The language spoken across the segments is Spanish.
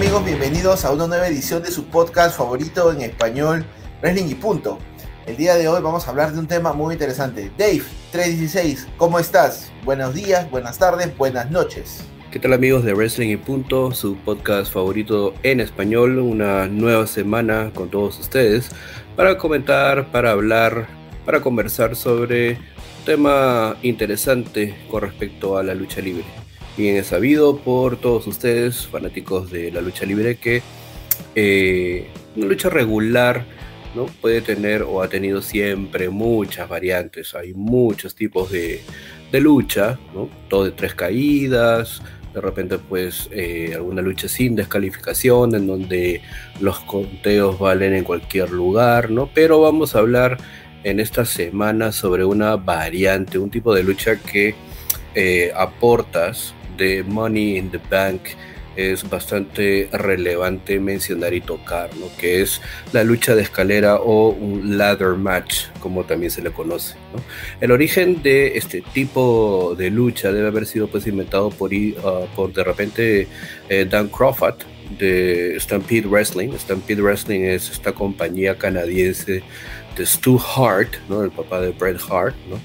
amigos? Bienvenidos a una nueva edición de su podcast favorito en español, Wrestling y Punto. El día de hoy vamos a hablar de un tema muy interesante. Dave, 316, ¿cómo estás? Buenos días, buenas tardes, buenas noches. ¿Qué tal amigos de Wrestling y Punto, su podcast favorito en español? Una nueva semana con todos ustedes para comentar, para hablar, para conversar sobre un tema interesante con respecto a la lucha libre. Bien es sabido por todos ustedes, fanáticos de la lucha libre, que eh, una lucha regular ¿no? puede tener o ha tenido siempre muchas variantes. Hay muchos tipos de, lucha, todo de tres caídas, de repente pues eh, alguna lucha sin descalificación en donde los conteos valen en cualquier lugar, ¿no? Pero vamos a hablar en esta semana sobre una variante, un tipo de lucha que eh, aportas de Money in the Bank es bastante relevante mencionar y tocar, ¿no? que es la lucha de escalera o un ladder match, como también se le conoce. El origen de este tipo de lucha debe haber sido pues inventado por, uh, por de repente eh, Dan Crawford de Stampede Wrestling. Stampede Wrestling es esta compañía canadiense de Stu Hart, ¿no? el papá de Bret Hart, ¿no?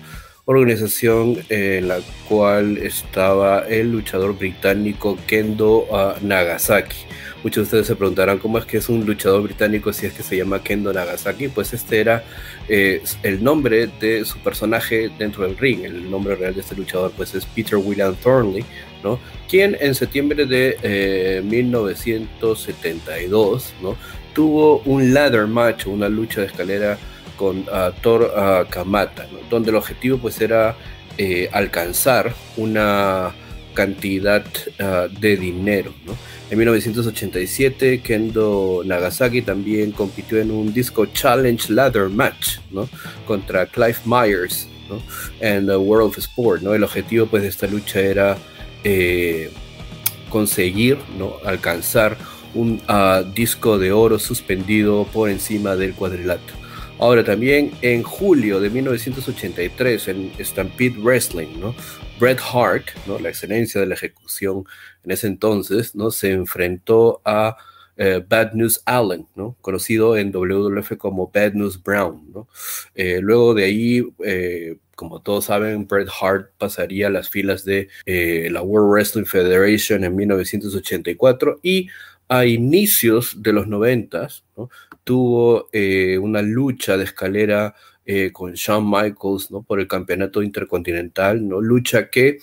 Organización en la cual estaba el luchador británico Kendo ah, Nagasaki. Muchos de ustedes se preguntarán cómo es que es un luchador británico si es que se llama Kendo Nagasaki. Pues este era eh, el nombre de su personaje dentro del ring. El nombre real de este luchador pues es Peter William Thornley, ¿no? quien en septiembre de 1972 eh, ¿no? tuvo un ladder match, una lucha de escalera con Thor Kamata, donde el objetivo pues era eh, alcanzar una cantidad ah, de dinero. En 1987, Kendo Nagasaki también compitió en un Disco Challenge Ladder Match contra Clive Myers en the World of Sport. ¿no? El objetivo pues, de esta lucha era eh, conseguir ¿no? alcanzar un disco de oro suspendido por encima del cuadrilátero. Ahora también en julio de 1983 en Stampede Wrestling, ¿no? Bret Hart, ¿no? la excelencia de la ejecución en ese entonces, ¿no? se enfrentó a eh, Bad News Allen, ¿no? conocido en WWF como Bad News Brown. ¿no? Eh, luego de ahí, eh, como todos saben, Bret Hart pasaría a las filas de la World Wrestling Federation en 1984 y a inicios de los 90 ¿no? tuvo eh, una lucha de escalera eh, con Shawn Michaels ¿no? por el campeonato intercontinental, ¿no? lucha que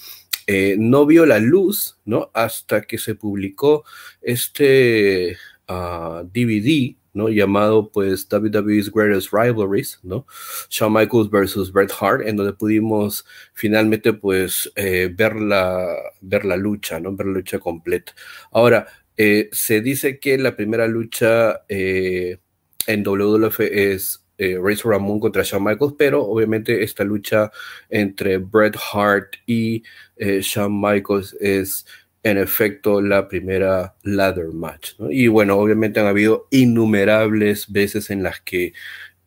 eh, no vio la luz ¿no? hasta que se publicó este DVD ah, ¿no? llamado pues WWE's Greatest Rivalries, ¿no? Shawn Michaels versus Bret Hart, en donde pudimos finalmente pues ver, la, ver la lucha, ¿no? ver la lucha completa. Ahora, se dice que la primera lucha en WWF es eh, Razor Ramón contra Shawn Michaels, pero obviamente esta lucha entre Bret Hart y eh, Shawn Michaels es en efecto la primera ladder match. Y bueno, obviamente han habido innumerables veces en las que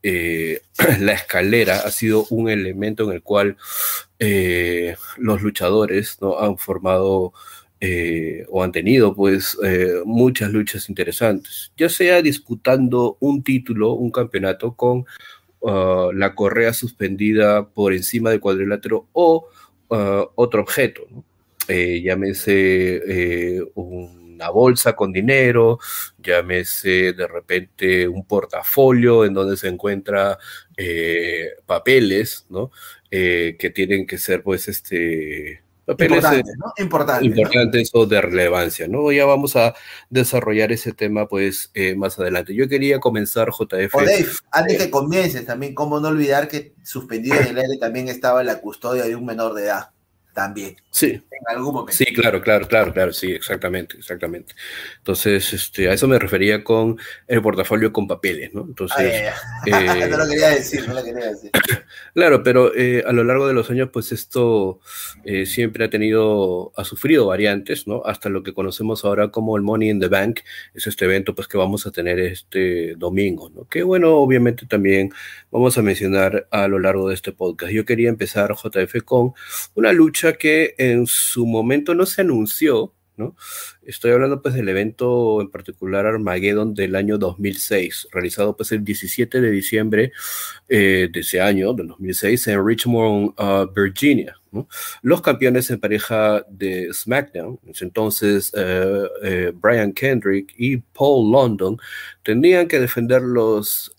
eh, la escalera ha sido un elemento en el cual eh, los luchadores ¿no? han formado eh, o han tenido pues eh, muchas luchas interesantes, ya sea disputando un título, un campeonato con uh, la correa suspendida por encima del cuadrilátero o uh, otro objeto, eh, llámese una bolsa con dinero, llámese de repente un portafolio en donde se encuentra papeles, ¿no? que tienen que ser pues este Importante, ¿no? Importante, importante eso de relevancia, ¿no? Ya vamos a desarrollar ese tema, pues, eh, más adelante. Yo quería comenzar, JF. O Dave, antes que comiences, también, cómo no olvidar que suspendido en el aire también estaba la custodia de un menor de edad también. Sí. En algún momento. Sí, claro, claro, claro, claro, sí, exactamente, exactamente. Entonces, este, a eso me refería con el portafolio con papeles, ¿no? Entonces. Ah, no lo quería decir, no lo quería decir. claro, pero eh, a lo largo de los años, pues esto eh, siempre ha tenido, ha sufrido variantes, ¿no? Hasta lo que conocemos ahora como el Money in the Bank, es este evento, pues que vamos a tener este domingo, ¿no? Que bueno, obviamente también vamos a mencionar a lo largo de este podcast. Yo quería empezar, JF, con una lucha que en su momento no se anunció, ¿no? Estoy hablando pues del evento en particular Armageddon del año 2006, realizado pues el 17 de diciembre eh, de ese año, del 2006, en Richmond, uh, Virginia. Los campeones en pareja de SmackDown, entonces eh, eh, Brian Kendrick y Paul London, tendrían que defender los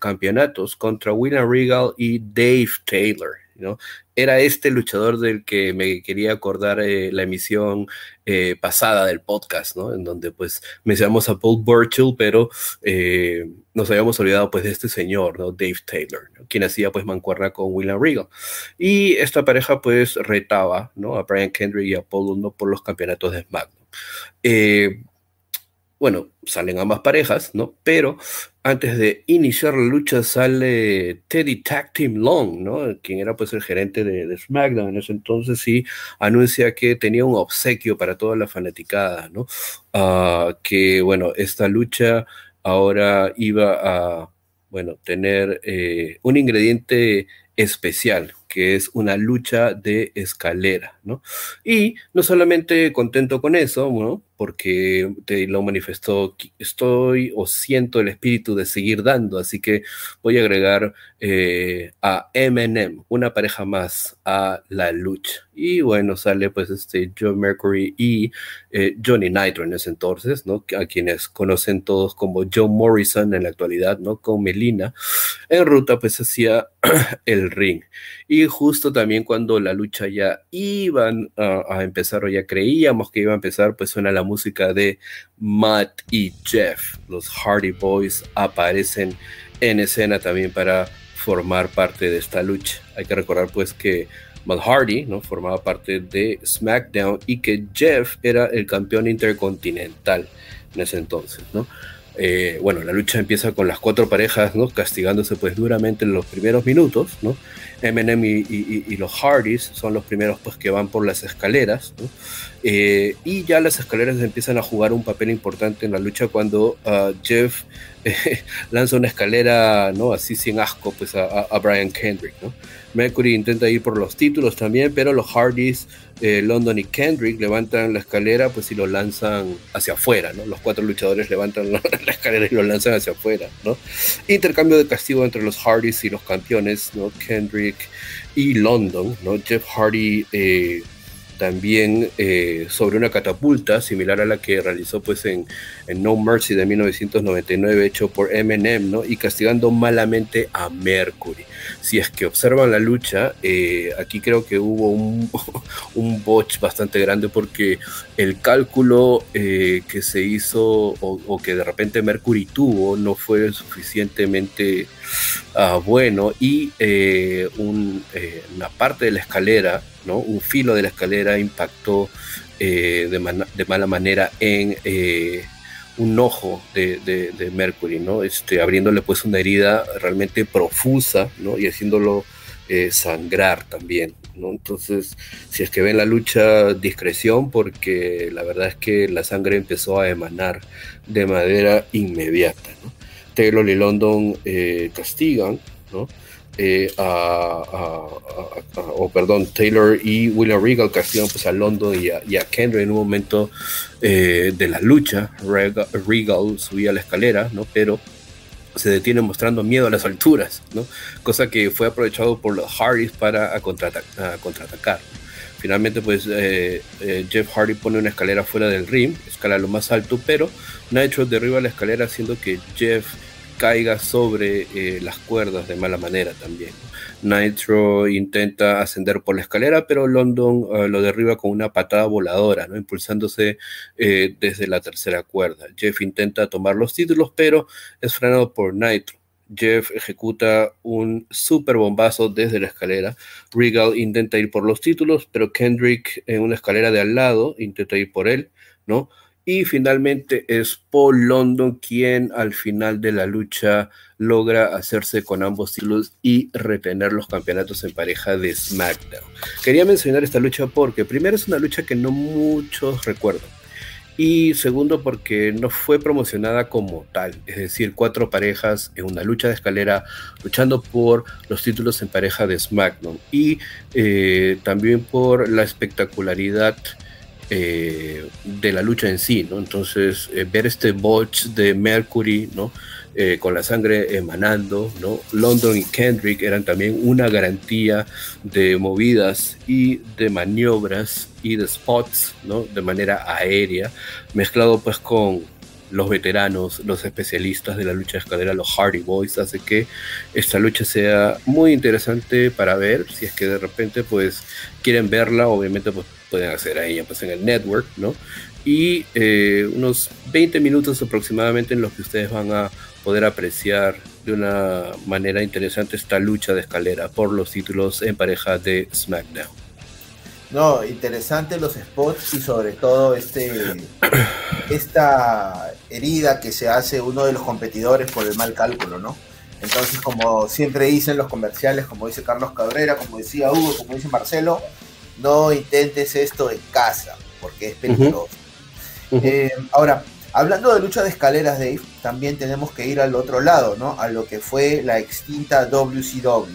campeonatos contra William Regal y Dave Taylor. ¿no? Era este luchador del que me quería acordar eh, la emisión eh, pasada del podcast, ¿no? En donde pues mencionamos a Paul Burchill, pero eh, nos habíamos olvidado pues de este señor, ¿no? Dave Taylor, quien hacía pues mancuerna con William Regal. Y esta pareja pues retaba, ¿no? A Brian Kendrick y a Paul London por los campeonatos de SmackDown bueno, salen ambas parejas, ¿no? Pero antes de iniciar la lucha sale Teddy Tag Team Long, ¿no? Quien era pues el gerente de, SmackDown en ese entonces y anuncia que tenía un obsequio para toda la fanaticada, ¿no? Ah, que, bueno, esta lucha ahora iba a, bueno, tener eh, un ingrediente especial, que es una lucha de escalera, ¿no? Y no solamente contento con eso, ¿no? Porque te lo manifestó, estoy o siento el espíritu de seguir dando, así que voy a agregar eh, a Eminem, una pareja más a la lucha. Y bueno, sale pues este Joe Mercury y eh, Johnny Nitro en ese entonces, ¿no? A quienes conocen todos como Joe Morrison en la actualidad, ¿no? Con Melina, en ruta pues hacia el ring. Y justo también cuando la lucha ya iban a, a empezar o ya creíamos que iba a empezar, pues suena la música de Matt y Jeff. Los Hardy Boys aparecen en escena también para formar parte de esta lucha. Hay que recordar pues que Matt Hardy ¿no? formaba parte de SmackDown y que Jeff era el campeón intercontinental en ese entonces. ¿no? Eh, bueno, la lucha empieza con las cuatro parejas, ¿no? Castigándose pues duramente en los primeros minutos, ¿no? Eminem y, los Hardys son los primeros pues que van por las escaleras, eh, y ya las escaleras empiezan a jugar un papel importante en la lucha cuando uh, Jeff lanza una escalera, ¿no? Así sin asco, pues a, Brian Kendrick. Mercury intenta ir por los títulos también, pero los Hardys, eh, London y Kendrick levantan la escalera, pues y lo lanzan hacia afuera, ¿no? Los cuatro luchadores levantan la, escalera y lo lanzan hacia afuera, ¿no? Intercambio de castigo entre los Hardys y los campeones, ¿no? Kendrick y London, ¿no? Jeff Hardy eh, también eh, sobre una catapulta similar a la que realizó pues en, No Mercy de 1999 hecho por Eminem, ¿no? Y castigando malamente a Mercury. Si es que observan la lucha, eh, aquí creo que hubo un, un botch bastante grande porque el cálculo eh, que se hizo o, que de repente Mercury tuvo no fue suficientemente ah, bueno y una parte de la escalera un filo de la escalera impactó eh, de, mala manera en eh, un ojo de, Mercury, ¿no? Este, abriéndole pues una herida realmente profusa, Y haciéndolo eh, sangrar también, Entonces, si es que ven la lucha, discreción, porque la verdad es que la sangre empezó a emanar de manera inmediata, Taylor y London castigan, ¿no? Eh, o perdón, Taylor y William Regal castigan pues a London y a, y Kendrick en un momento eh, de la lucha. Regal, subía la escalera, ¿no? Pero se detiene mostrando miedo a las alturas, ¿no? Cosa que fue aprovechado por los Hardys para contraatacar. Finalmente, pues eh, Jeff Hardy pone una escalera fuera del ring, escala lo más alto, pero Nitro derriba la escalera haciendo que Jeff caiga sobre eh, las cuerdas de mala manera también. Nitro intenta ascender por la escalera, pero London eh, lo derriba con una patada voladora, ¿no? impulsándose eh, desde la tercera cuerda. Jeff intenta tomar los títulos, pero es frenado por Nitro. Jeff ejecuta un super bombazo desde la escalera. Regal intenta ir por los títulos, pero Kendrick en una escalera de al lado intenta ir por él, ¿no? Y finalmente es Paul London quien al final de la lucha logra hacerse con ambos títulos y retener los campeonatos en pareja de SmackDown. Quería mencionar esta lucha porque primero es una lucha que no muchos recuerdan. Y segundo, porque no fue promocionada como tal, es decir, cuatro parejas en una lucha de escalera luchando por los títulos en pareja de SmackDown. Y eh, también por la espectacularidad eh, de la lucha en sí, ¿no? Entonces, eh, ver este botch de Mercury, ¿no? Eh, con la sangre emanando, ¿no? London y Kendrick eran también una garantía de movidas y de maniobras y de spots, ¿no? De manera aérea, mezclado pues con los veteranos, los especialistas de la lucha de escalera, los Hardy Boys, hace que esta lucha sea muy interesante para ver, si es que de repente pues quieren verla, obviamente pues pueden hacer a ella pues en el network, ¿no? Y eh, unos 20 minutos aproximadamente en los que ustedes van a poder apreciar de una manera interesante esta lucha de escalera por los títulos en pareja de SmackDown. No, interesante los spots y sobre todo este esta herida que se hace uno de los competidores por el mal cálculo, ¿no? Entonces, como siempre dicen los comerciales, como dice Carlos Cabrera, como decía Hugo, como dice Marcelo, no intentes esto en casa, porque es peligroso. Eh, ahora, Hablando de lucha de escaleras, Dave, también tenemos que ir al otro lado, ¿no? A lo que fue la extinta WCW.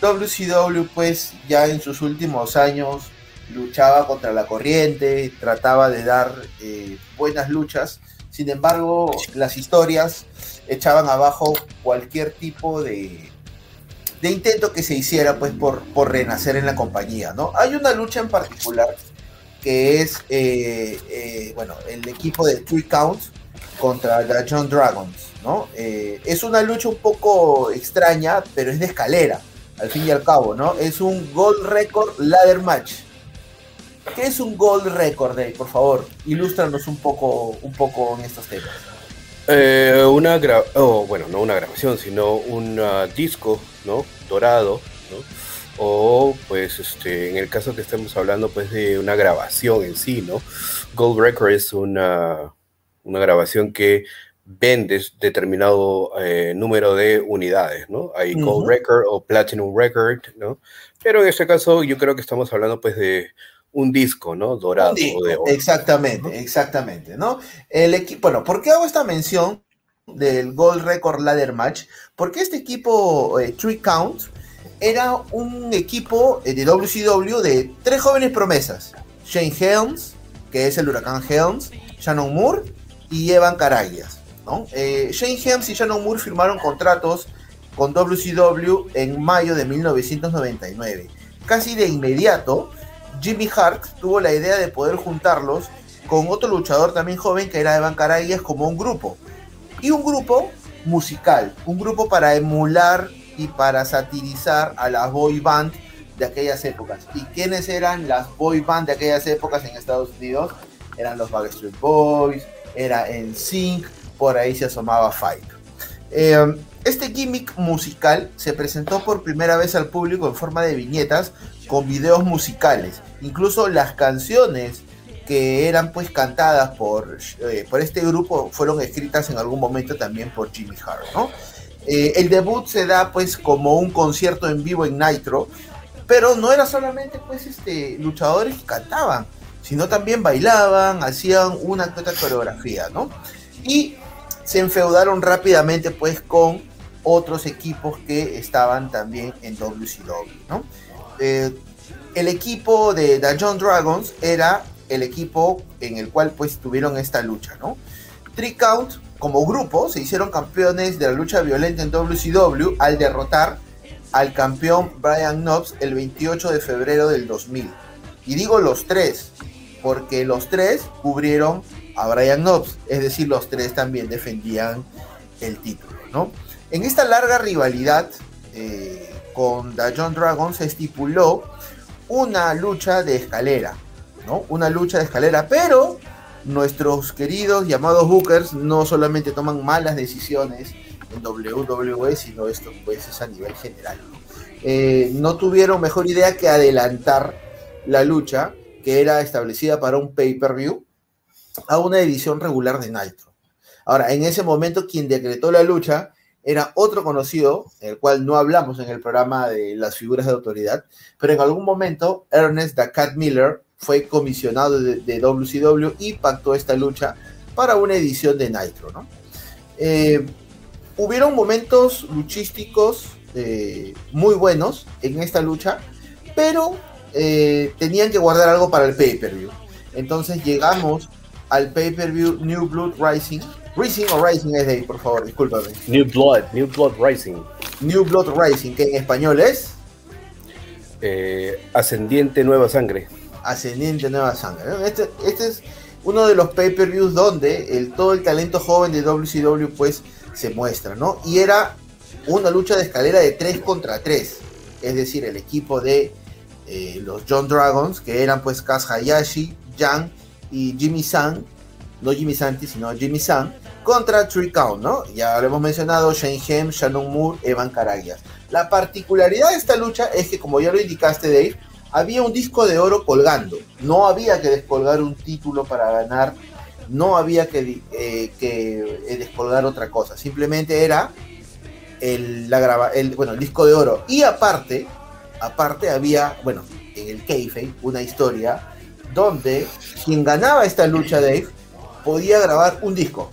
WCW, pues, ya en sus últimos años luchaba contra la corriente, trataba de dar eh, buenas luchas. Sin embargo, las historias echaban abajo cualquier tipo de, de intento que se hiciera, pues, por, por renacer en la compañía, ¿no? Hay una lucha en particular que es, eh, eh, bueno, el equipo de Three Count contra The John Dragons, ¿no? Eh, es una lucha un poco extraña, pero es de escalera, al fin y al cabo, ¿no? Es un Gold Record Ladder Match. ¿Qué es un Gold Record? Por favor, ilústranos un poco, un poco en estos temas. una gra oh, bueno, no una grabación, sino un disco, ¿no? Dorado, ¿no? O pues este, en el caso que estemos hablando pues de una grabación en sí, ¿no? Gold Record es una, una grabación que vende determinado eh, número de unidades, ¿no? Hay Gold Record o Platinum Record, ¿no? Pero en este caso yo creo que estamos hablando pues de un disco, ¿no? Dorado. de exactamente, exactamente, ¿no? El equipo, bueno, ¿por qué hago esta mención del Gold Record Ladder Match? Porque este equipo eh, Three Count era un equipo eh, de WCW de tres jóvenes promesas. Shane Helms, que es el huracán Helms, Shannon Moore y Evan Caragias. Eh, Shane Helms y Shannon Moore firmaron contratos con WCW en mayo de 1999. Casi de inmediato, Jimmy Hart tuvo la idea de poder juntarlos con otro luchador también joven que era Evan Caragias como un grupo. Y un grupo musical, un grupo para emular y para satirizar a las boy band de aquellas épocas. ¿Y quiénes eran las boy band de aquellas épocas en Estados Unidos? Eran los Backstreet Boys, era NSYNC, por ahí se asomaba Five. Eh, este gimmick musical se presentó por primera vez al público en forma de viñetas con videos musicales. Incluso las canciones que eran pues cantadas por, eh, por este grupo fueron escritas en algún momento también por Jimmy Hart, ¿no? Eh, el debut se da pues como un concierto en vivo en Nitro, pero no era solamente pues este luchadores que cantaban, sino también bailaban, hacían una coreografía, ¿no? Y se enfeudaron rápidamente pues con otros equipos que estaban también en WCW, ¿no? Eh, el equipo de The John Dragons era el equipo en el cual pues tuvieron esta lucha, ¿no? Three Count como grupo se hicieron campeones de la lucha violenta en WCW al derrotar al campeón Brian Knobs el 28 de febrero del 2000. Y digo los tres, porque los tres cubrieron a Brian Knobs, es decir, los tres también defendían el título, ¿no? En esta larga rivalidad eh, con The John Dragon se estipuló una lucha de escalera, ¿no? Una lucha de escalera, pero nuestros queridos llamados bookers no solamente toman malas decisiones en WWE, sino esto pues es a nivel general. Eh, no tuvieron mejor idea que adelantar la lucha que era establecida para un pay-per-view a una edición regular de Nitro. Ahora, en ese momento quien decretó la lucha era otro conocido, el cual no hablamos en el programa de las figuras de autoridad, pero en algún momento Ernest Cat Miller fue comisionado de, WCW y pactó esta lucha para una edición de Nitro. ¿no? Eh, hubieron momentos luchísticos eh, muy buenos en esta lucha, pero eh, tenían que guardar algo para el pay-per-view. Entonces llegamos al pay-per-view New Blood Rising. Rising o Rising es de ahí, por favor, discúlpame. New Blood, New Blood Rising. New Blood Rising, que en español es eh, Ascendiente Nueva Sangre. Ascendiente Nueva Sangre. Este, este es uno de los pay-per-views donde todo el talento joven de WCW pues se muestra, ¿no? Y era una lucha de escalera de 3 contra 3. Es decir, el equipo de eh, los John Dragons, que eran pues Kaz Hayashi, Jan y Jimmy San, no Jimmy Santi, sino Jimmy San, contra Tree Count, ¿no? Ya lo hemos mencionado, Shane Hem, Shannon Moore, Evan Caragias. La particularidad de esta lucha es que, como ya lo indicaste, Dave, había un disco de oro colgando. No había que descolgar un título para ganar, no había que, eh, eh, descolgar otra cosa. Simplemente era el, la bueno, el disco de oro. Y aparte, aparte había, bueno, en el kayfabe, una historia donde quien ganaba esta lucha, Dave, podía grabar un disco.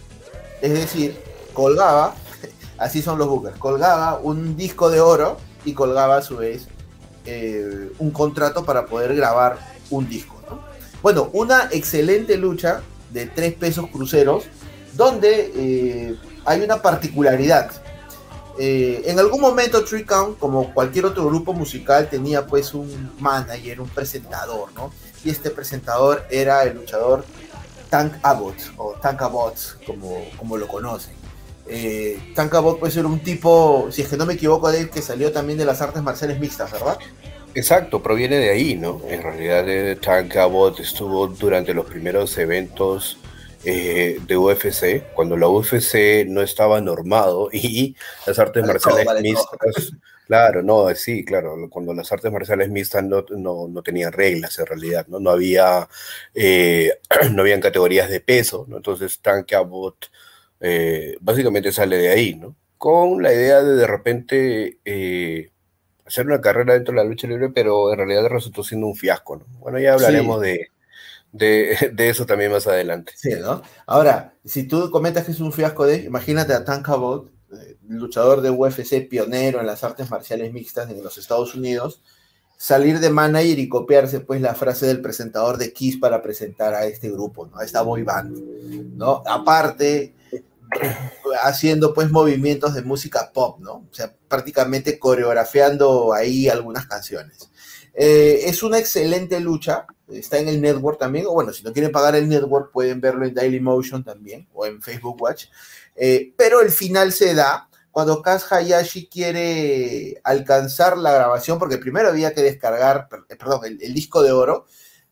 Es decir, colgaba, así son los bookers, colgaba un disco de oro y colgaba a su vez eh, un contrato para poder grabar un disco. Bueno, una excelente lucha de tres pesos cruceros, donde eh, hay una particularidad. Eh, en algún momento Tree Count, como cualquier otro grupo musical, tenía pues un manager, un presentador, ¿no? Y este presentador era el luchador Tank Abbott, o Tank Abbott, como, como lo conocen. Eh, Tank Abbott puede ser un tipo, si es que no me equivoco, Dave, que salió también de las artes marciales mixtas, ¿verdad? Exacto, proviene de ahí, ¿no? En realidad, eh, Tank Abbott estuvo durante los primeros eventos eh, de UFC, cuando la UFC no estaba normado y las artes marciales mixtas, claro, no, sí, claro, cuando las artes marciales mixtas no, no, tenían reglas en realidad, ¿no? No había, eh, no habían categorías de peso, ¿no? Entonces Tank Abbott eh, básicamente sale de ahí, ¿no? Con la idea de de repente hacer una carrera dentro de la lucha libre, pero en realidad resultó siendo un fiasco, ¿no? Bueno, ya hablaremos de de, eso también más adelante. Sí, ¿no? Ahora, si tú comentas que es un fiasco de, imagínate a Tank Abbott, eh, luchador de UFC pionero en las artes marciales mixtas en los Estados Unidos, salir de manager y copiarse pues la frase del presentador de Kiss para presentar a este grupo, ¿no? A esta boy band, ¿no? Aparte, haciendo pues movimientos de música pop, ¿no? O sea, prácticamente coreografiando ahí algunas canciones. Eh, es una excelente lucha, está en el network también, o bueno, si no quieren pagar el network pueden verlo en Daily Motion también, o en Facebook Watch, eh, pero el final se da cuando Kaz Hayashi quiere alcanzar la grabación, porque primero había que descargar, eh, perdón, el, disco de oro,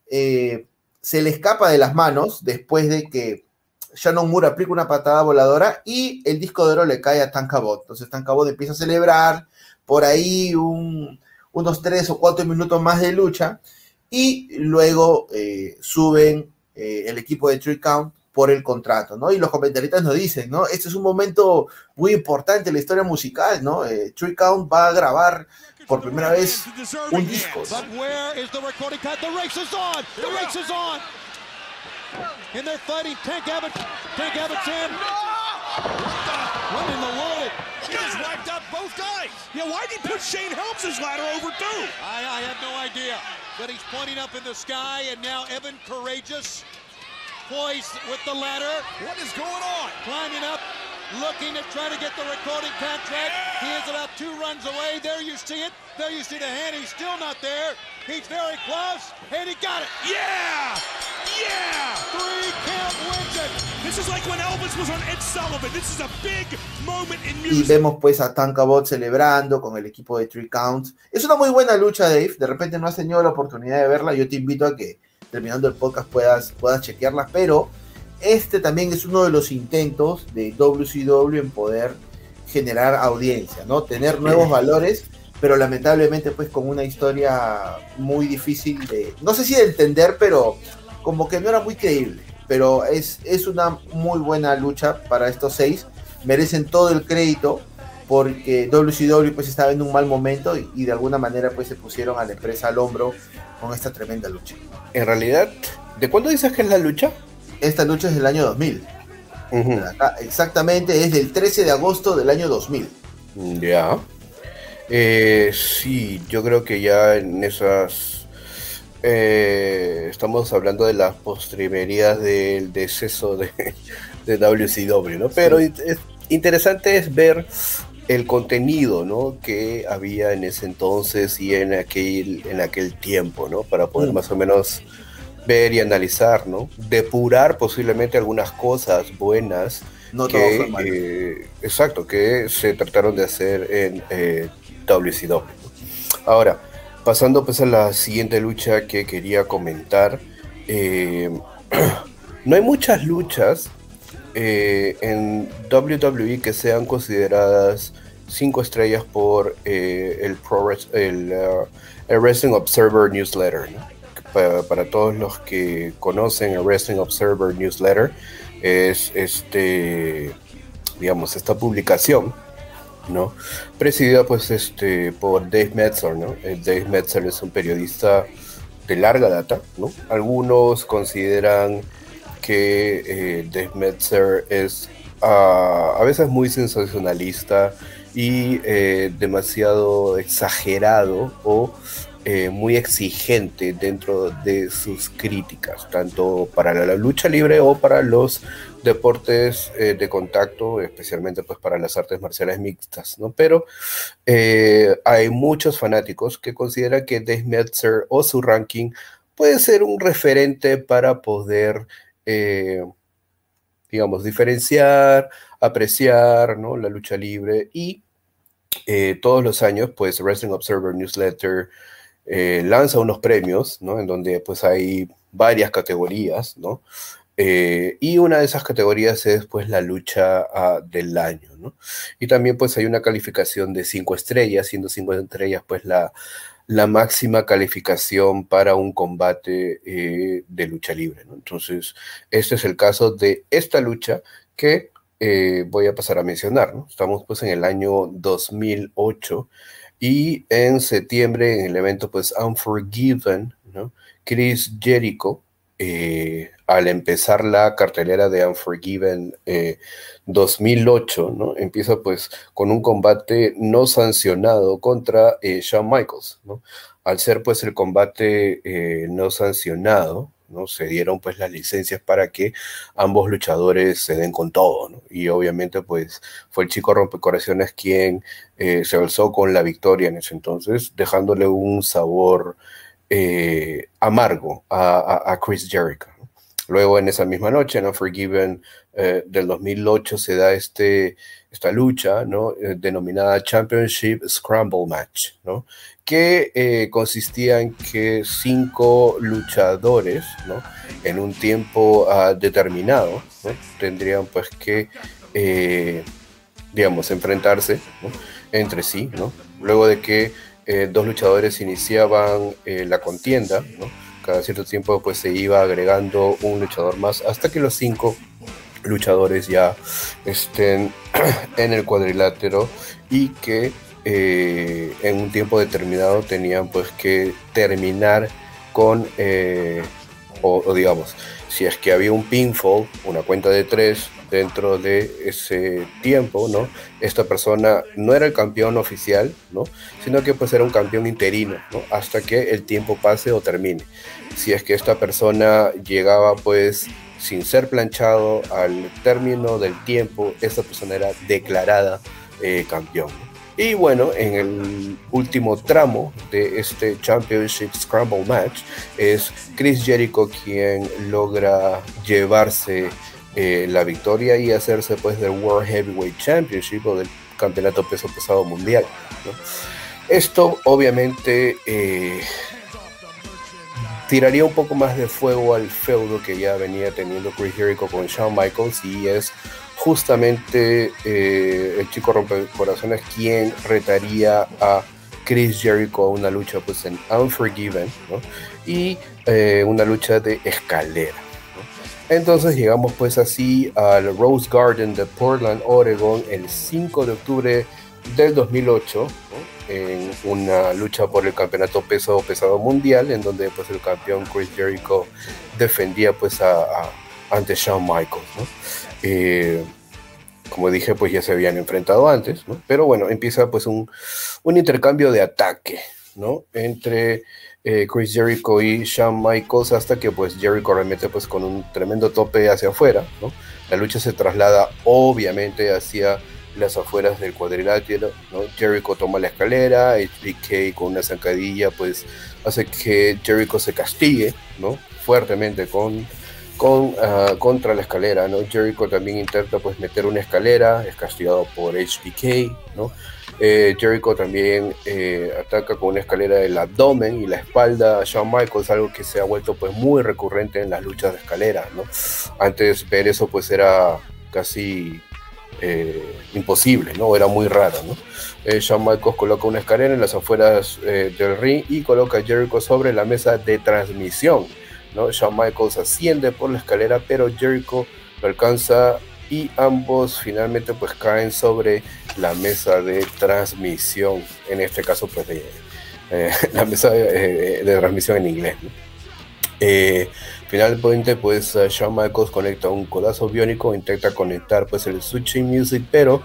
se le escapa de las manos después de que Shannon Moore aplica una patada voladora y el disco de oro le cae a Tankabot. Entonces Tankabot empieza a celebrar por ahí un, unos tres o cuatro minutos más de lucha y luego eh, suben eh, el equipo de Tree Count por el contrato, ¿no? Y los comentaristas nos dicen, ¿no? Este es un momento muy importante en la historia musical, ¿no? Eh, Count va a grabar por primera vez un disco. Oh! He just wiped out both guys. Yeah, why did he put Shane Helms' ladder over too? I, I have no idea. But he's pointing up in the sky, and now Evan Courageous poised with the ladder. What is going on? Climbing up, looking to try to get the recording contract. He is about two runs away. There you see it. There you see the hand. He's still not there. He's very close, and he got it. Yeah! Yeah! Three count wins it. This is like when Elvis was on Ed Sullivan. This is a big moment in music. Y vemos pues a Tankabot celebrando con el equipo de Three Counts. Es una muy buena lucha, Dave. De repente no has tenido la oportunidad de verla. Yo te invito a que terminando el podcast puedas, puedas chequearla. Pero este también es uno de los intentos de WCW en poder generar audiencia, ¿no? Tener nuevos valores, pero lamentablemente pues con una historia muy difícil de, no sé si de entender, pero como que no era muy creíble. Pero es, es una muy buena lucha para estos seis. Merecen todo el crédito porque WCW pues estaba en un mal momento y, y de alguna manera pues se pusieron a la empresa al hombro con esta tremenda lucha. En realidad, ¿de cuándo dices que es la lucha? Esta lucha es del año 2000. exactamente, es del 13 de agosto del año 2000. Ya. Eh, sí, yo creo que ya en esas eh, estamos hablando de las postrimerías del deceso de, de WCW, ¿no? Pero es, interesante es ver el contenido, ¿no? Que había en ese entonces y en aquel, en aquel tiempo, ¿no? Para poder mm. más o menos ver y analizar, ¿no? Depurar posiblemente algunas cosas buenas no que, eh, exacto, que se trataron de hacer en eh, WCW. Ahora, pasando pues a la siguiente lucha que quería comentar, eh, no hay muchas luchas eh, en WWE que sean consideradas cinco estrellas por el, Pro, el, uh, el, Wrestling Observer Newsletter. Para, todos los que conocen el Wrestling Observer Newsletter, es este, digamos, esta publicación, ¿no? Presidida pues este, por Dave Metzer, ¿no? Eh, Dave Metzer es un periodista de larga data, ¿no? Algunos consideran que eh, Dave Metzer es uh, a veces muy sensacionalista y eh, demasiado exagerado o eh, muy exigente dentro de sus críticas, tanto para la lucha libre o para los deportes eh, de contacto, especialmente pues para las artes marciales mixtas, ¿no? Pero eh, hay muchos fanáticos que consideran que Dave Metzer o su ranking puede ser un referente para poder, digamos, diferenciar, apreciar, ¿no? La lucha libre y todos los años, pues Wrestling Observer Newsletter, eh, lanza unos premios, ¿no? En donde pues hay varias categorías, ¿no? Eh, y una de esas categorías es pues la lucha ah, del año, ¿no? Y también pues hay una calificación de cinco estrellas, siendo cinco estrellas pues la, máxima calificación para un combate eh, de lucha libre, ¿no? Entonces, este es el caso de esta lucha que voy a pasar a mencionar, ¿no? Estamos pues en el año 2008 y en septiembre, en el evento, pues, Unforgiven, ¿no? Chris Jericho, eh, al empezar la cartelera de Unforgiven 2008, eh, ¿no? Empieza, pues, con un combate no sancionado contra eh, Shawn Michaels, ¿no? Al ser, pues, el combate no sancionado, ¿no? Se dieron pues las licencias para que ambos luchadores se den con todo, Y obviamente pues fue el chico rompecorazones quien eh, se alzó con la victoria en ese entonces, dejándole un sabor eh, amargo a, Chris Jericho. Luego en esa misma noche, en Unforgiven eh, del 2008, se da este, esta lucha, ¿no? denominada Championship Scramble Match, ¿no? que eh, consistía en que cinco luchadores, ¿no? En un tiempo ah, determinado, Tendrían pues que, eh, digamos, enfrentarse entre sí, ¿no? Luego de que eh, dos luchadores iniciaban la contienda, ¿no? Cada cierto tiempo pues se iba agregando un luchador más hasta que los cinco luchadores ya estén en el cuadrilátero y que eh, en un tiempo determinado tenían pues que terminar con, eh, o, digamos, si es que había un pinfall, una cuenta de tres dentro de ese tiempo, ¿no? Esta persona no era el campeón oficial, ¿no? Sino que pues era un campeón interino, ¿no? Hasta que el tiempo pase o termine. Si es que esta persona llegaba pues sin ser planchado al término del tiempo, esta persona era declarada eh, campeón. Y bueno, en el último tramo de este Championship Scramble Match es Chris Jericho quien logra llevarse eh, la victoria y hacerse pues del World Heavyweight Championship o del Campeonato Peso Pesado Mundial. Esto obviamente eh, tiraría un poco más de fuego al feudo que ya venía teniendo Chris Jericho con Shawn Michaels y es justamente eh, el chico rompecorazones quien retaría a Chris Jericho a una lucha pues en Unforgiven y eh, una lucha de escalera. Entonces llegamos pues así al Rose Garden de Portland, Oregon el 5 de octubre del 2008 en una lucha por el campeonato peso pesado mundial en donde pues el campeón Chris Jericho defendía pues a, ante Shawn Michaels. Eh, como dije, pues ya se habían enfrentado antes. Pero bueno, empieza pues un, un intercambio de ataque, ¿no? Entre eh, Chris Jericho y Shawn Michaels hasta que pues Jericho remete pues con un tremendo tope hacia afuera. La lucha se traslada obviamente hacia las afueras del cuadrilátero, ¿no? Jericho toma la escalera, HBK con una zancadilla pues hace que Jericho se castigue, ¿no? Fuertemente con, con uh, contra la escalera, ¿no? Jericho también intenta pues meter una escalera, es castigado por HBK, ¿no? Eh, Jericho también eh, ataca con una escalera del abdomen y la espalda a Shawn Michaels, algo que se ha vuelto pues muy recurrente en las luchas de escalera, ¿no? Antes ver eso pues era casi eh, imposible, ¿no? Era muy raro, ¿no? Shawn Michaels coloca una escalera en las afueras del ring y coloca a Jericho sobre la mesa de transmisión, ¿no? Shawn Michaels asciende por la escalera, pero Jericho lo alcanza y ambos finalmente pues caen sobre la mesa de transmisión, en este caso pues de eh, la mesa de, eh, transmisión en inglés. Eh, finalmente pues Shawn Michaels conecta un codazo biónico, intenta conectar pues el switching music, pero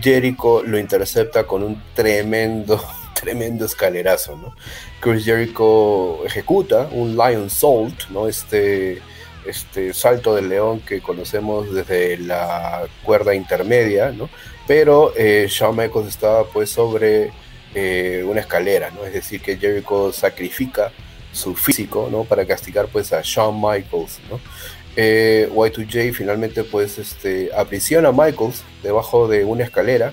Jericho lo intercepta con un tremendo, tremendo escalerazo, ¿no? Chris Jericho ejecuta un Lion Salt, ¿no? Este este salto del león que conocemos desde la cuerda intermedia, ¿no? Pero eh, Shawn Michaels estaba pues sobre eh, una escalera, ¿no? Es decir, que Jericho sacrifica su físico, ¿no? Para castigar pues a Shawn Michaels, ¿no? Eh, Y2J finalmente pues este, aprisiona a Michaels debajo de una escalera,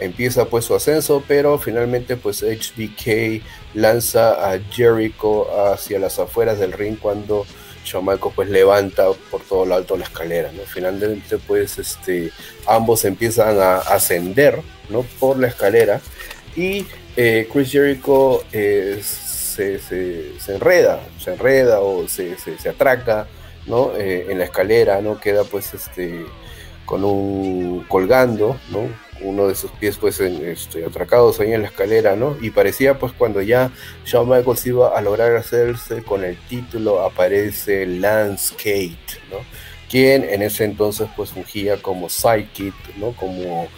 empieza pues su ascenso, pero finalmente pues HBK lanza a Jericho hacia las afueras del ring cuando Shawn pues levanta por todo lo alto la escalera, ¿no? Finalmente pues este, ambos empiezan a ascender, ¿no? Por la escalera y eh, Chris Jericho eh, se, enreda, se enreda o se, atraca, ¿no? Eh, en la escalera, ¿no? Queda pues este con un colgando, ¿no? uno de sus pies pues en, este, atracados ahí en la escalera, ¿no? Y parecía pues cuando ya Shawn Michaels iba a lograr hacerse con el título aparece Lance Kate, ¿no? Quien en ese entonces pues fungía como sidekick, ¿no? Como,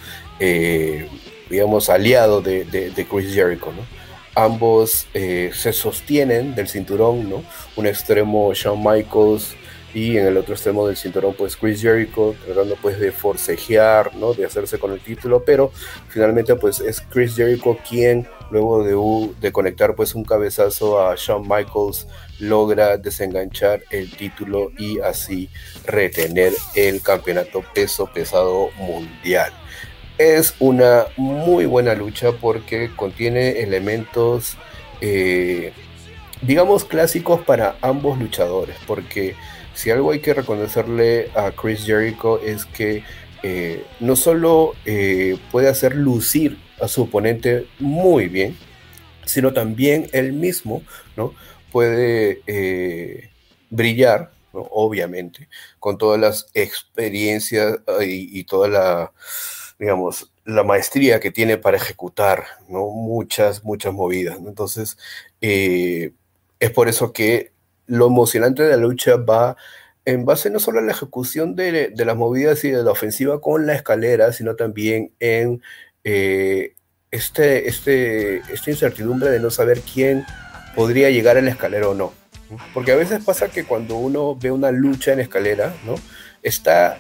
eh, digamos, aliado de, Chris Jericho, ¿no? Ambos eh, se sostienen del cinturón, ¿no? Un extremo Shawn Michaels y en el otro extremo del cinturón pues Chris Jericho tratando pues de forcejear, ¿no? De hacerse con el título, pero finalmente pues es Chris Jericho quien luego de, de conectar pues un cabezazo a Shawn Michaels logra desenganchar el título y así retener el campeonato peso pesado mundial. Es una muy buena lucha porque contiene elementos eh, digamos clásicos para ambos luchadores porque si algo hay que reconocerle a Chris Jericho es que eh, no solo eh, puede hacer lucir a su oponente muy bien, sino también él mismo ¿no? puede brillar, obviamente, con todas las experiencias y, toda la, digamos, la maestría que tiene para ejecutar ¿no? muchas, muchas movidas. Entonces, es por eso que lo emocionante de la lucha va en base no solo a la ejecución de, las movidas y de la ofensiva con la escalera, sino también en eh, este, este, esta incertidumbre de no saber quién podría llegar a la escalera o no. Porque a veces pasa que cuando uno ve una lucha en escalera, ¿no? está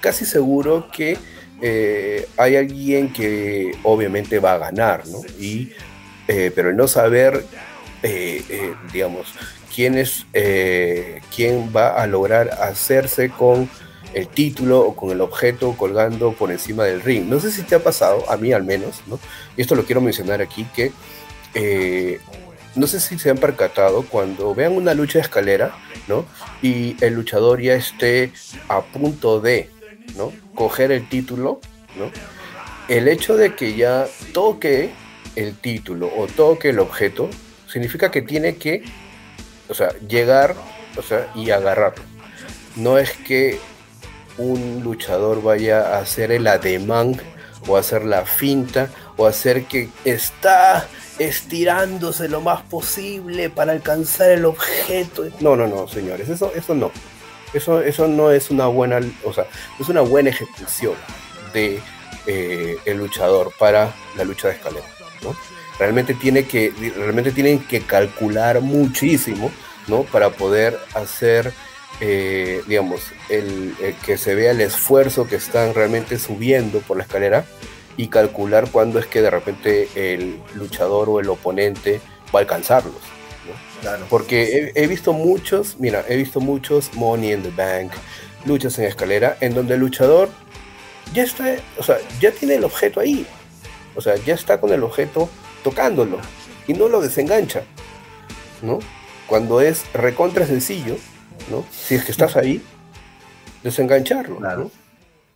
casi seguro que eh, hay alguien que obviamente va a ganar, ¿no? Y, eh, pero el no saber, digamos, quién, es, eh, quién va a lograr hacerse con el título o con el objeto colgando por encima del ring. No sé si te ha pasado, a mí al menos, ¿no? Y esto lo quiero mencionar aquí, que eh, no sé si se han percatado cuando vean una lucha de escalera, ¿no? Y el luchador ya esté a punto de, ¿no? Coger el título, ¿no? El hecho de que ya toque el título o toque el objeto significa que tiene que o sea, llegar o sea, y agarrarlo. No es que un luchador vaya a hacer el ademán o hacer la finta o hacer que está estirándose lo más posible para alcanzar el objeto. No, no, no, señores, eso, eso no. Eso, eso no es una buena, o sea, es una buena ejecución de eh, el luchador para la lucha de escalera, ¿no? realmente, tiene que, realmente tienen que calcular muchísimo, ¿no? Para poder hacer, eh, digamos, el, que se vea el esfuerzo que están realmente subiendo por la escalera y calcular cuándo es que de repente el luchador o el oponente va a alcanzarlos. Porque he, visto muchos, mira, he visto muchos Money in the Bank, luchas en escalera, en donde el luchador ya está, o sea, ya tiene el objeto ahí. O sea, ya está con el objeto tocándolo y no lo desengancha, ¿no? Cuando es recontra sencillo, ¿no? Si es que estás ahí, desengancharlo, ¿no?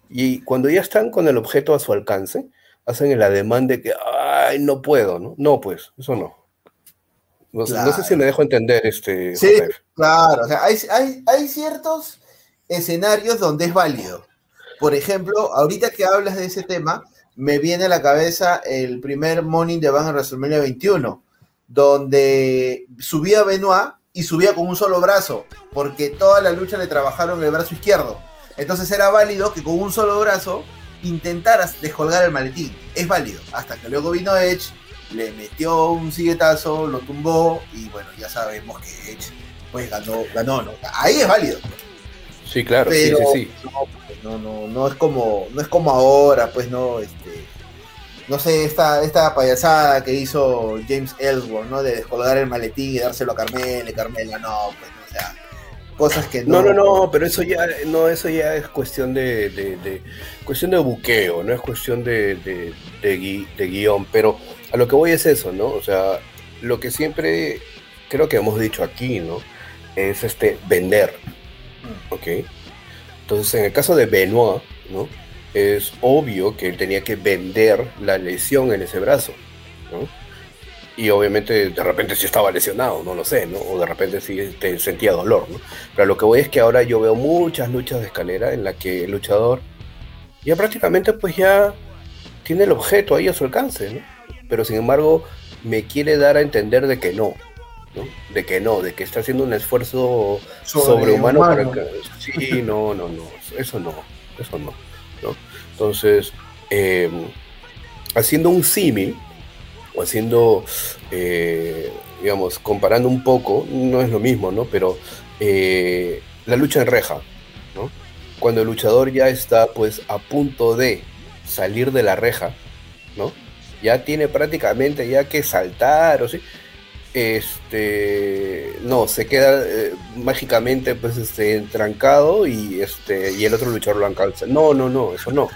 Y cuando ya están con el objeto a su alcance, hacen el ademán de que, ay, no puedo, ¿no? No, pues, eso no. No, sé si me dejo entender, este. Sí, claro. O sea, hay, hay, hay, ciertos escenarios donde es válido. Por ejemplo, ahorita que hablas de ese tema, me viene a la cabeza el primer Morning de Van en WrestleMania 21, donde subía Benoit y subía con un solo brazo, porque toda la lucha le trabajaron el brazo izquierdo. Entonces era válido que con un solo brazo intentaras descolgar el maletín. Es válido. Hasta que luego vino Edge, le metió un siguetazo, lo tumbó y bueno, ya sabemos que Edge pues ganó, ganó, ¿no? Ahí es válido. Sí, claro, sí, sí, No, no, no, es como, no es como ahora, pues no, este, no sé, esta, esta payasada que hizo James Ellsworth, ¿no? De descolgar el maletín y dárselo a Carmela, Carmela, no, pues, o sea, cosas que no. No, no, no, pero eso ya, no, eso ya es cuestión de, de, cuestión de buqueo, no es cuestión de, de, de, guion, pero a lo que voy es eso, ¿no? O sea, lo que siempre creo que hemos dicho aquí, ¿no? Es este vender. Mm. ¿Ok? Entonces, en el caso de Benoit, ¿no? Es obvio que él tenía que vender la lesión en ese brazo, ¿no? Y obviamente de repente sí estaba lesionado, no lo sé, ¿no? O de repente sí este, sentía dolor, ¿no? Pero lo que voy es que ahora yo veo muchas luchas de escalera en la que el luchador ya prácticamente pues ya tiene el objeto ahí a su alcance, ¿no? Pero sin embargo me quiere dar a entender de que no, ¿no? De que no, de que está haciendo un esfuerzo sobrehumano para. Sí, no, no, no, eso no, eso no, ¿no? Entonces, em, haciendo un símil, o haciendo, eh, digamos, comparando un poco, no es lo mismo, ¿no? Pero eh, la lucha en reja, ¿no? Cuando el luchador ya está, pues, a punto de salir de la reja, ¿no? Ya tiene prácticamente ya que saltar, o sí. Este, no, se queda eh, mágicamente, pues, este, entrancado y este, y el otro luchador lo alcanza. No, no, no, eso no.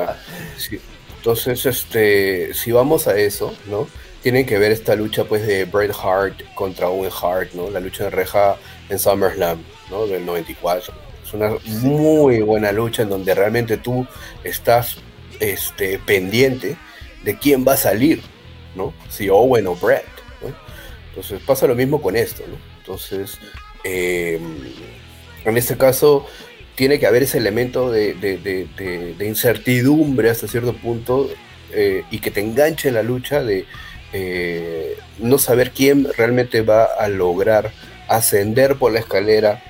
sí entonces, este, si vamos a eso, ¿no? Tienen que ver esta lucha pues de Bret Hart contra Owen Hart, ¿no? La lucha de reja en SummerSlam, ¿no? Del 94. Es una muy buena lucha en donde realmente tú estás este, pendiente de quién va a salir, ¿no? Si Owen o Bret, ¿no? Entonces pasa lo mismo con esto, ¿no? Entonces, eh, en este caso, tiene que haber ese elemento de, incertidumbre hasta cierto punto eh, y que te enganche en la lucha de eh, no saber quién realmente va a lograr ascender por la escalera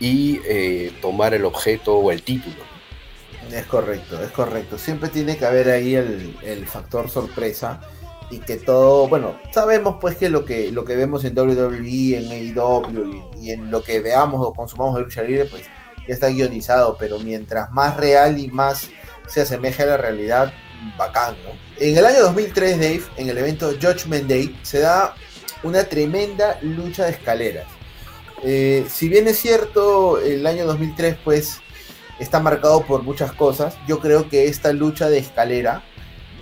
y eh, tomar el objeto o el título. Es correcto, es correcto. Siempre tiene que haber ahí el, factor sorpresa y que todo, bueno, sabemos pues que lo que lo que vemos en WWE, en AEW y, en lo que veamos o consumamos de lucha libre, pues ya está guionizado, pero mientras más real y más se asemeja a la realidad, bacán, ¿no? En el año 2003, Dave, en el evento Judgment Day, se da una tremenda lucha de escaleras. Eh, si bien es cierto, el año 2003, pues, está marcado por muchas cosas, yo creo que esta lucha de escalera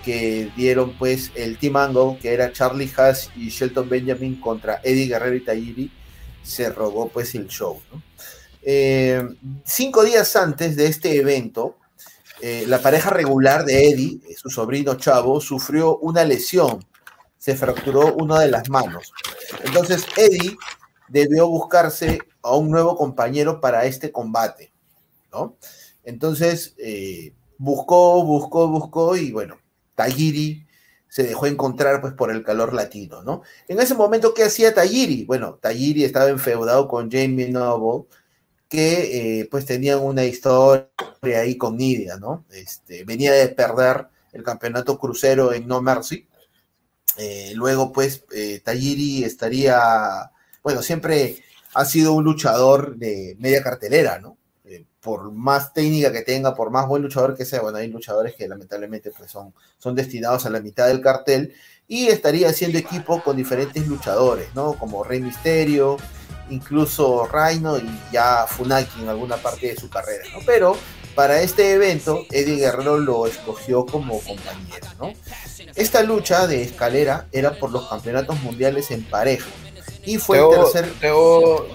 que dieron, pues, el Team Angle, que era Charlie Haas y Shelton Benjamin contra Eddie Guerrero y Tajiri, se robó, pues, el show, ¿no? Eh, cinco días antes de este evento, eh, la pareja regular de Eddie, eh, su sobrino Chavo, sufrió una lesión. Se fracturó una de las manos. Entonces, Eddie debió buscarse a un nuevo compañero para este combate, ¿no? Entonces, buscó, buscó, buscó y bueno, Tagiri se dejó encontrar pues por el calor latino, ¿no? En ese momento, ¿qué hacía Tagiri? Bueno, Tagiri estaba enfeudado con Jamie Noble que eh, pues tenían una historia ahí con Nidia, ¿no? Este, venía de perder el campeonato crucero en No Mercy Eh, luego, pues, eh, estaría, bueno, siempre ha sido un luchador de media cartelera, ¿no? Eh, por más técnica que tenga, por más buen luchador que sea, bueno, hay luchadores que lamentablemente pues, son, son destinados a la mitad del cartel y estaría haciendo equipo con diferentes luchadores, ¿no? Como Rey Misterio, incluso Rhino y ya Funaki en alguna parte de su carrera, ¿no? Pero para este evento, Eddie Guerrero lo escogió como compañero, ¿no? Esta lucha de escalera era por los campeonatos mundiales en pareja. Y fue el tercer.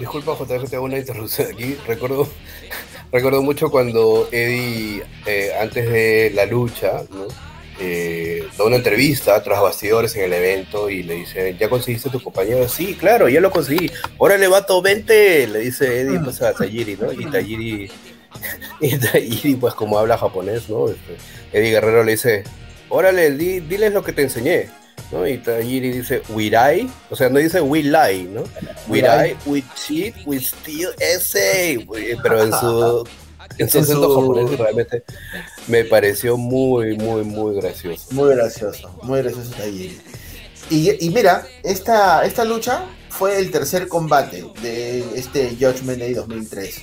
disculpa, JF, te hago una interrupción aquí. Recuerdo, recuerdo mucho cuando Eddie, eh, antes de la lucha, ¿no? Eh, da una entrevista tras bastidores en el evento y le dice, ¿ya conseguiste tu compañero? Sí, claro, ya lo conseguí. Órale, vato, vente, le dice Eddie pues, a Tajiri, ¿no? Y Tajiri, y Tajiri, pues como habla japonés, ¿no? Este, Eddie Guerrero le dice, órale, di, diles lo que te enseñé. ¿no? Y Tajiri dice, will I? O sea, no dice will I, ¿no? Will I, we cheat, we steal, ese. Pero en su, acento japonés realmente me pareció muy, muy, muy gracioso. Muy gracioso, muy gracioso Tajiri. Y, y mira, esta, esta lucha fue el tercer combate de este Judgment Day 2003.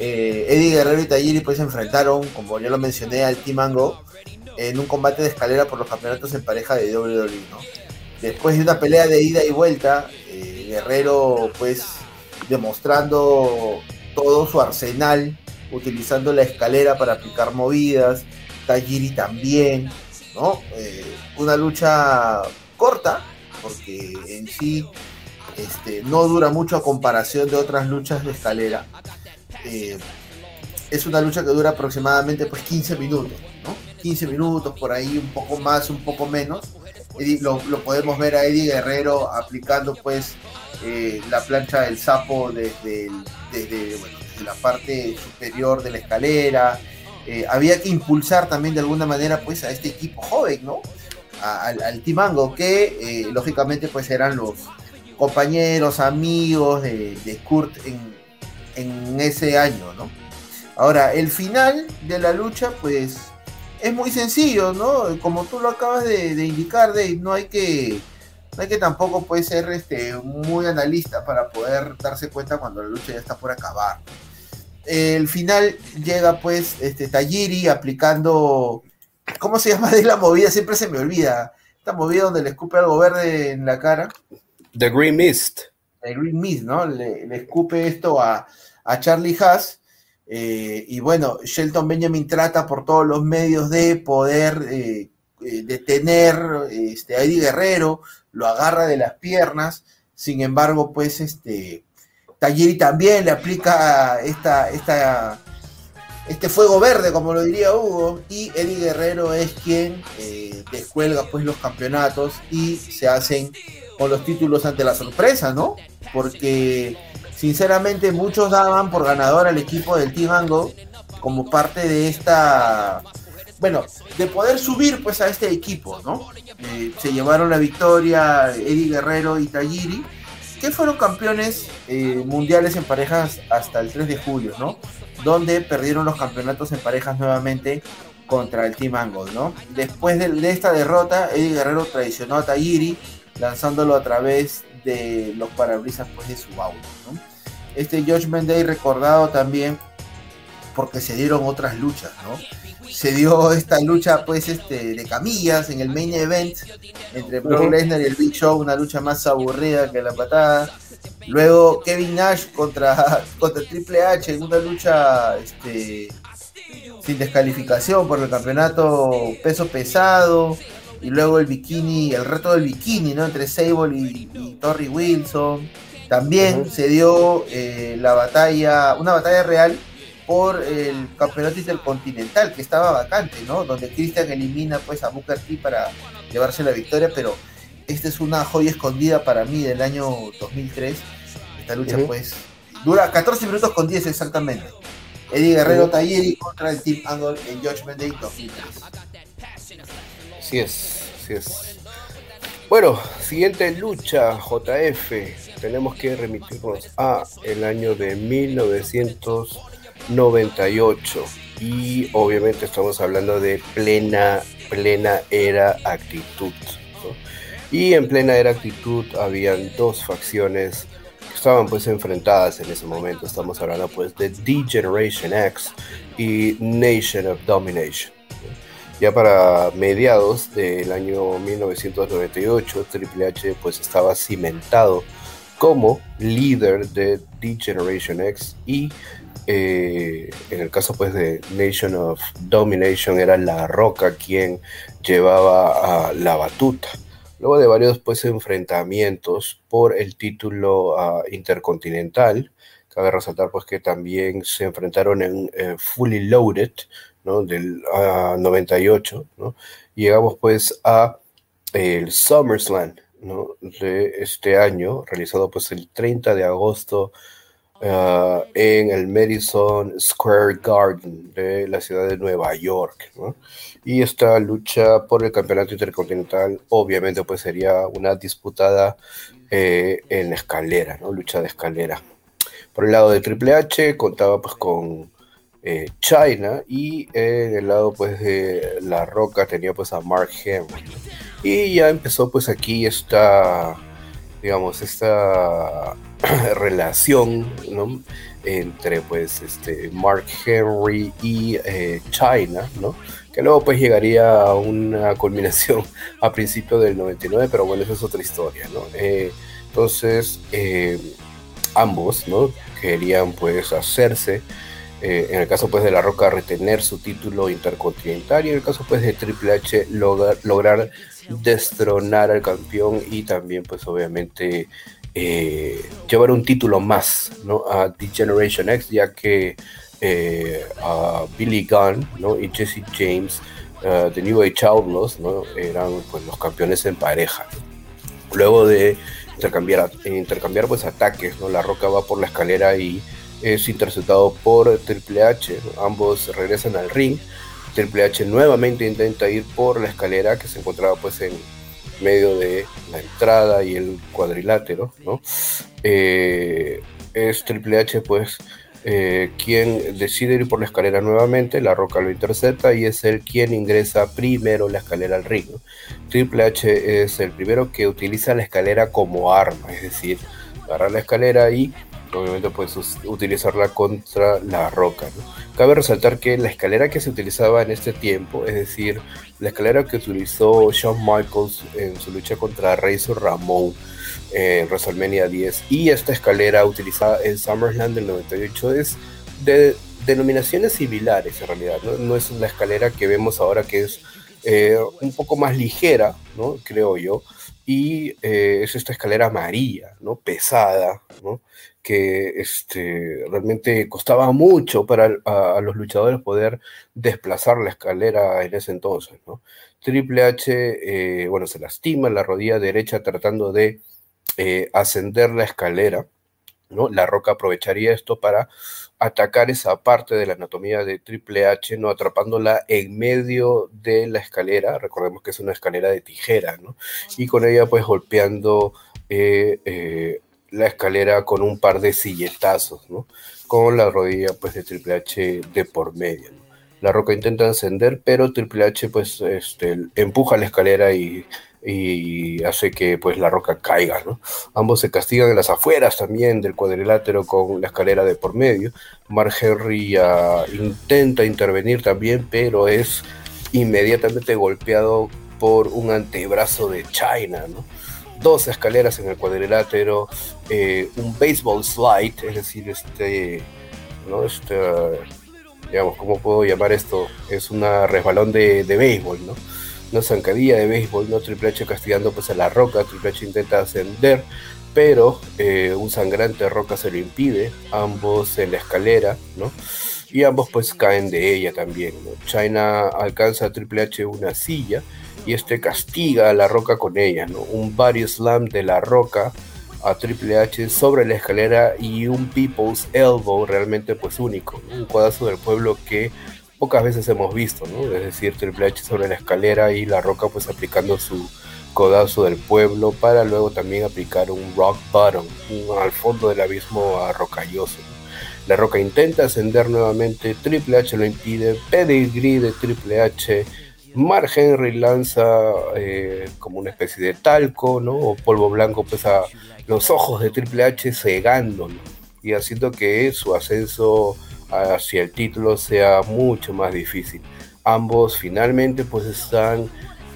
Eh, Eddie Guerrero y Tajiri pues se enfrentaron, como ya lo mencioné, al Team Ango en un combate de escalera por los campeonatos en pareja de WWE, ¿no? Después de una pelea de ida y vuelta, eh, Guerrero pues demostrando todo su arsenal, utilizando la escalera para aplicar movidas, Tajiri también, ¿no? Eh, una lucha corta, porque en sí este, no dura mucho a comparación de otras luchas de escalera. Eh, es una lucha que dura aproximadamente pues 15 minutos, ¿no? 15 minutos, por ahí un poco más, un poco menos. Lo, podemos ver a Eddie Guerrero aplicando pues eh, la plancha del sapo desde, desde, la parte superior de la escalera. Eh, había que impulsar también de alguna manera pues a este equipo joven, ¿no? al, al Timango, que eh, lógicamente pues eran los compañeros, amigos de, Kurt en, ese año, ¿no? Ahora, el final de la lucha, pues es muy sencillo, ¿no? Como tú lo acabas de, indicar, Dave, no hay que no hay que tampoco puede ser este, muy analista para poder darse cuenta cuando la lucha ya está por acabar. El final llega pues este Tajiri aplicando ¿cómo se llama de la movida? Siempre se me olvida. Esta movida donde le escupe algo verde en la cara. The Green Mist. The Green Mist, ¿no? Le, le escupe esto a, a Charlie Haas eh, y bueno, Shelton Benjamin trata por todos los medios de poder eh, eh, detener este, a Eddie Guerrero, lo agarra de las piernas, sin embargo, pues este Tajiri también le aplica esta, esta, este fuego verde, como lo diría Hugo, y Eddie Guerrero es quien descuelga pues los campeonatos y se hacen con los títulos ante la sorpresa, ¿no? Porque sinceramente muchos daban por ganador al equipo del Team Ango como parte de esta, bueno, de poder subir pues a este equipo, ¿no? Eh, se llevaron la victoria Eddie Guerrero y Tajiri, que fueron campeones eh, mundiales en parejas hasta el 3 de julio, ¿no? Donde perdieron los campeonatos en parejas nuevamente contra el Team Angle, ¿no? Después de, esta derrota, Eddie Guerrero traicionó a Tajiri, lanzándolo a través de los parabrisas pues, de su auto, este Judgment Day recordado también porque se dieron otras luchas, ¿no? Se dio esta lucha, pues, este, de camillas en el main event entre Brock Lesnar y el Big Show, una lucha más aburrida que la patada. Luego Kevin Nash contra, contra Triple H en una lucha este, sin descalificación por el campeonato peso pesado. Y luego el bikini, el reto del bikini, ¿no? Entre Sable y, y Torrey Wilson también se dio eh, la batalla, una batalla real por el campeonato intercontinental que estaba vacante, ¿no? Donde Christian elimina pues a Booker T para llevarse la victoria, pero esta es una joya escondida para mí del año 2003. Esta lucha pues dura 14 minutos con 10 exactamente. Eddie Guerrero uh contra el Team Angle en Judgment Day 2003. Así es, así es. Bueno, siguiente lucha, JF tenemos que remitirnos a el año de 1998 y obviamente estamos hablando de plena plena era actitud Y en plena era actitud habían dos facciones que estaban pues enfrentadas en ese momento. Estamos hablando pues de D-Generation X y Nation of Domination. Ya para mediados del año 1998, Triple H pues estaba cimentado como líder de D-Generation X y eh, en el caso pues de Nation of Domination era La Roca quien llevaba a la batuta. Luego de varios pues enfrentamientos por el título ah, intercontinental, cabe resaltar pues que también se enfrentaron en eh, Fully Loaded, ¿no? Del 98, ah, ¿no? llegamos pues a el SummerSlam, ¿no? De este año, realizado pues el 30 de agosto Ah, en el Madison Square Garden de la ciudad de Nueva York. Y esta lucha por el campeonato intercontinental obviamente pues sería una disputada eh, en escalera, ¿no? lucha de escalera. Por el lado de Triple H contaba pues con eh, China y en el lado pues de La Roca tenía pues a Mark Henry. Y ya empezó pues aquí esta digamos, esta relación entre pues este Mark Henry y eh, China, ¿no? que luego pues llegaría a una culminación a principios del 99, pero bueno, esa es otra historia. ¿no? Eh, entonces, eh, ambos ¿no? querían pues hacerse, en el caso pues de La Roca, retener su título intercontinental y en el caso pues de Triple H lograr destronar al campeón y también pues obviamente eh, llevar un título más ¿no? a The Generation X ya que eh, a Billy Gunn ¿no? y Jesse James uh, de New Age Outlaws ¿no? eran pues los campeones en pareja luego de intercambiar, intercambiar pues ataques ¿no? la roca va por la escalera y es interceptado por Triple H ambos regresan al ring Triple H nuevamente intenta ir por la escalera que se encontraba pues en medio de la entrada y el cuadrilátero, ¿no? Eh, es Triple H pues eh, quien decide ir por la escalera nuevamente, La Roca lo intercepta y es él quien ingresa primero la escalera al ring. Triple H es el primero que utiliza la escalera como arma, es decir, agarra la escalera y obviamente puedes utilizarla contra la roca. Cabe resaltar que la escalera que se utilizaba en este tiempo, es decir, la escalera que utilizó Shawn Michaels en su lucha contra Razor Ramón en WrestleMania 10 y esta escalera utilizada en SummerSlam del 98 es de denominaciones similares en realidad, no, es la escalera que vemos ahora que es eh, un poco más ligera, ¿no? creo yo, y eh, es esta escalera amarilla, ¿no? pesada, ¿no? Que este, realmente costaba mucho para a, los luchadores poder desplazar la escalera en ese entonces. ¿no? Triple H, eh, bueno, se lastima la rodilla derecha tratando de eh, ascender la escalera. ¿no? La Roca aprovecharía esto para atacar esa parte de la anatomía de Triple H, ¿no? atrapándola en medio de la escalera. Recordemos que es una escalera de tijera, ¿no? Y con ella, pues, golpeando eh, la escalera con un par de silletazos, ¿no? Con la rodilla pues de Triple H de por medio. La Roca intenta encender, pero Triple H pues este, empuja la escalera y, hace que pues la Roca caiga, ¿no? Ambos se castigan en las afueras también del cuadrilátero con la escalera de por medio. Mark Henry intenta intervenir también, pero es inmediatamente golpeado por un antebrazo de China, ¿no? Dos escaleras en el cuadrilátero, eh, un baseball slide, es decir, este, ¿no? Este, digamos, ¿cómo puedo llamar esto? Es una resbalón de, de béisbol, ¿no? Una zancadilla de béisbol, ¿no? Triple H castigando pues a la roca, Triple H intenta ascender, pero eh, un sangrante roca se lo impide, ambos en la escalera, ¿no? Y ambos pues caen de ella también. China alcanza a Triple H una silla, y este castiga a La Roca con ella. Un body slam de La Roca a Triple H sobre la escalera y un People's Elbow realmente pues único, un cuadazo del pueblo que pocas veces hemos visto. Es decir, Triple H sobre la escalera y La Roca pues aplicando su codazo del pueblo para luego también aplicar un rock bottom, un al fondo del abismo arrocalloso. La Roca intenta ascender nuevamente, Triple H lo impide, pedigree de Triple H Mark Henry lanza eh, como una especie de talco, ¿no? O polvo blanco, pues a los ojos de Triple H cegándolo y haciendo que su ascenso hacia el título sea mucho más difícil. Ambos finalmente pues están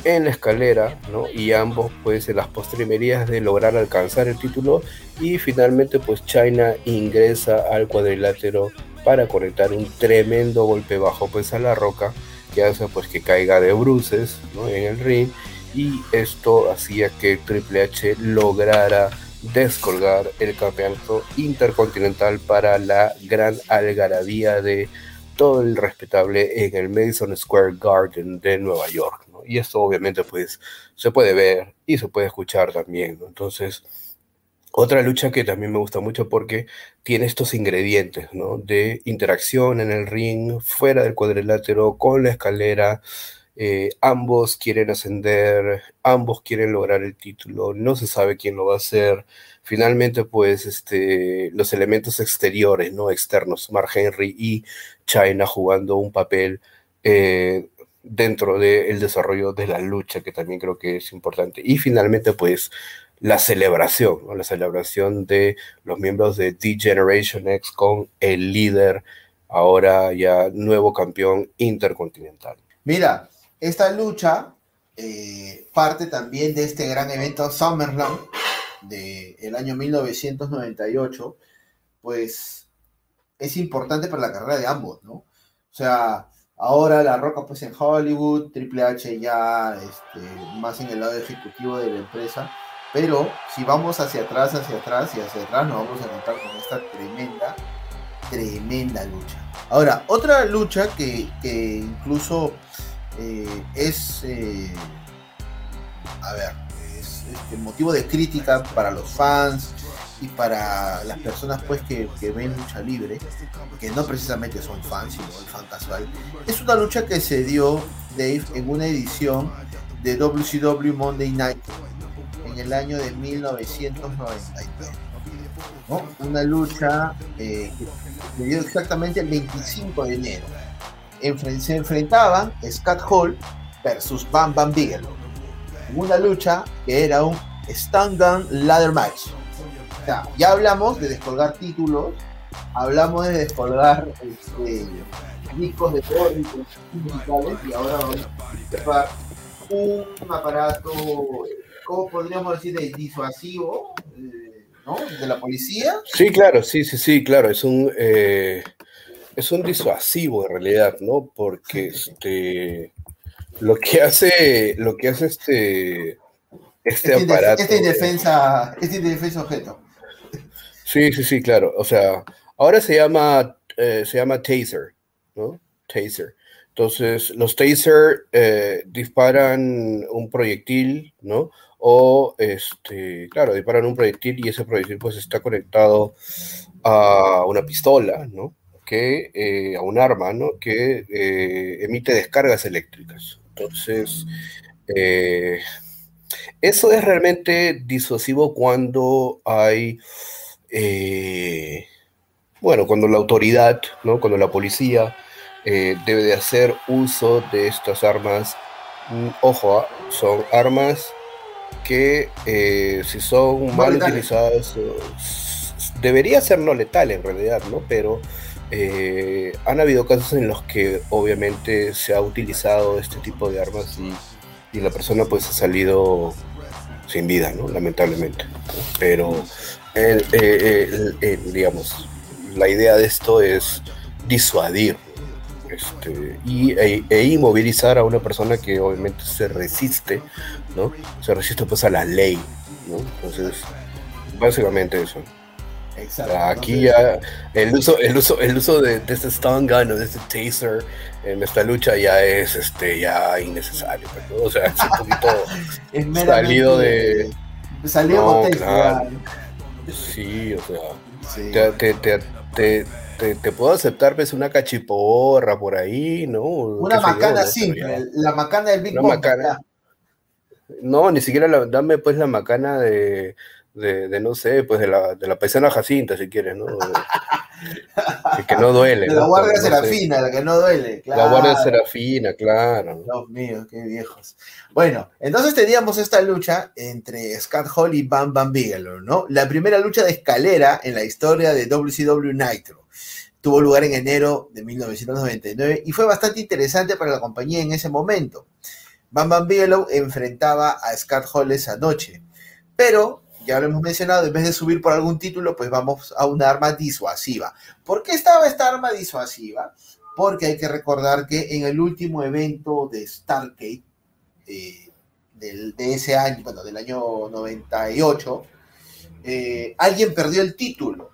en la escalera, ¿no? Y ambos pues en las postrimerías de lograr alcanzar el título y finalmente pues China ingresa al cuadrilátero para conectar un tremendo golpe bajo pues a la roca que hace pues que caiga de bruces en el ring y esto hacía que Triple H lograra descolgar el campeonato intercontinental para la gran algarabía de todo el respetable en el Madison Square Garden de Nueva York. Y esto obviamente pues se puede ver y se puede escuchar también. Entonces, otra lucha que también me gusta mucho porque tiene estos ingredientes, ¿no? De interacción en el ring, fuera del cuadrilátero, con la escalera. Eh, ambos quieren ascender, ambos quieren lograr el título, no se sabe quién lo va a hacer. Finalmente, pues, este, los elementos exteriores, ¿no? Externos, Mark Henry y China jugando un papel eh, dentro del desarrollo de la lucha, que también creo que es importante. Y finalmente, pues, la celebración, la celebración de los miembros de D-Generation X con el líder, ahora ya nuevo campeón intercontinental. Mira, esta lucha eh, parte también de este gran evento SummerSlam del año 1998, pues es importante para la carrera de ambos, ¿no? O sea, ahora La Roca pues en Hollywood, Triple H ya este, más en el lado ejecutivo de la empresa, pero si vamos hacia atrás, hacia atrás y hacia atrás, nos vamos a encontrar con esta tremenda, tremenda lucha. Ahora, otra lucha que, incluso eh, es, eh, a ver, es, motivo de crítica para los fans y para las personas pues que, ven lucha libre, que no precisamente son fans, sino el fan casual. Es una lucha que se dio, Dave, en una edición de WCW Monday Night en el año de 1993. Una lucha eh, que se dio exactamente el 25 de enero. se enfrentaban Scott Hall versus Bam Bam Bigelow. Una lucha que era un Stand Gun Ladder Match. O sea, ya hablamos de descolgar títulos, hablamos de descolgar este, discos de todos y ahora vamos a un aparato ¿cómo podríamos decir? De disuasivo, eh, ¿no? De la policía. Sí, claro, sí, sí, sí, claro, es un, eh, es un disuasivo en realidad, ¿no? Porque este, lo que hace, lo que hace este, este, aparato. Este indefensa, este indefensa objeto. Sí, sí, sí, claro. O sea, ahora se llama, eh, se llama taser, ¿no? Taser. Entonces, los taser disparan un proyectil, ¿no? o este, claro, disparan un proyectil y ese proyectil pues está conectado a una pistola, ¿no? Que, eh, a un arma, ¿no? Que eh, emite descargas eléctricas. Entonces, eh, eso es realmente disuasivo cuando hay, bueno, cuando la autoridad, ¿no? Cuando la policía debe de hacer uso de estas armas. Mm, ojo, ¿ah? son armas que eh, si son mal utilizadas, debería ser no letal en realidad, ¿no? Pero eh, han habido casos en los que obviamente se ha utilizado este tipo de armas y, la persona pues ha salido sin vida, ¿no? Lamentablemente. Pero, digamos, la idea de esto es disuadir este, y, e, e, inmovilizar a una persona que obviamente se resiste, ¿no? Se resiste pues a la ley, ¿no? Entonces, básicamente eso. Exacto. Aquí ya el uso, el uso, el uso de, este stun gun o de este taser en esta lucha ya es este ya innecesario, pues, o sea, es un poquito salido de salió Sí, o sea, te, te, te, te, puedo aceptar pues una cachiporra por ahí, ¿no? Una macana simple, la macana del Big No, ni siquiera dame pues la macana de, de, no sé, pues de la, de la paisana Jacinta, si quieres, ¿no? que no duele. De la Guardia Serafina, la que no duele, claro. La Guardia Serafina, claro. Dios mío, qué viejos. Bueno, entonces teníamos esta lucha entre Scott Hall y Bam Bam Bigelow, ¿no? La primera lucha de escalera en la historia de WCW Nitro. Tuvo lugar en enero de 1999 y fue bastante interesante para la compañía en ese momento. Bam Bam Bigelow enfrentaba a Scott Hall esa noche, pero ya lo hemos mencionado, en vez de subir por algún título, pues vamos a una arma disuasiva. ¿Por qué estaba esta arma disuasiva? Porque hay que recordar que en el último evento de Stargate, eh, de ese año, bueno, del año 98, eh, alguien perdió el título,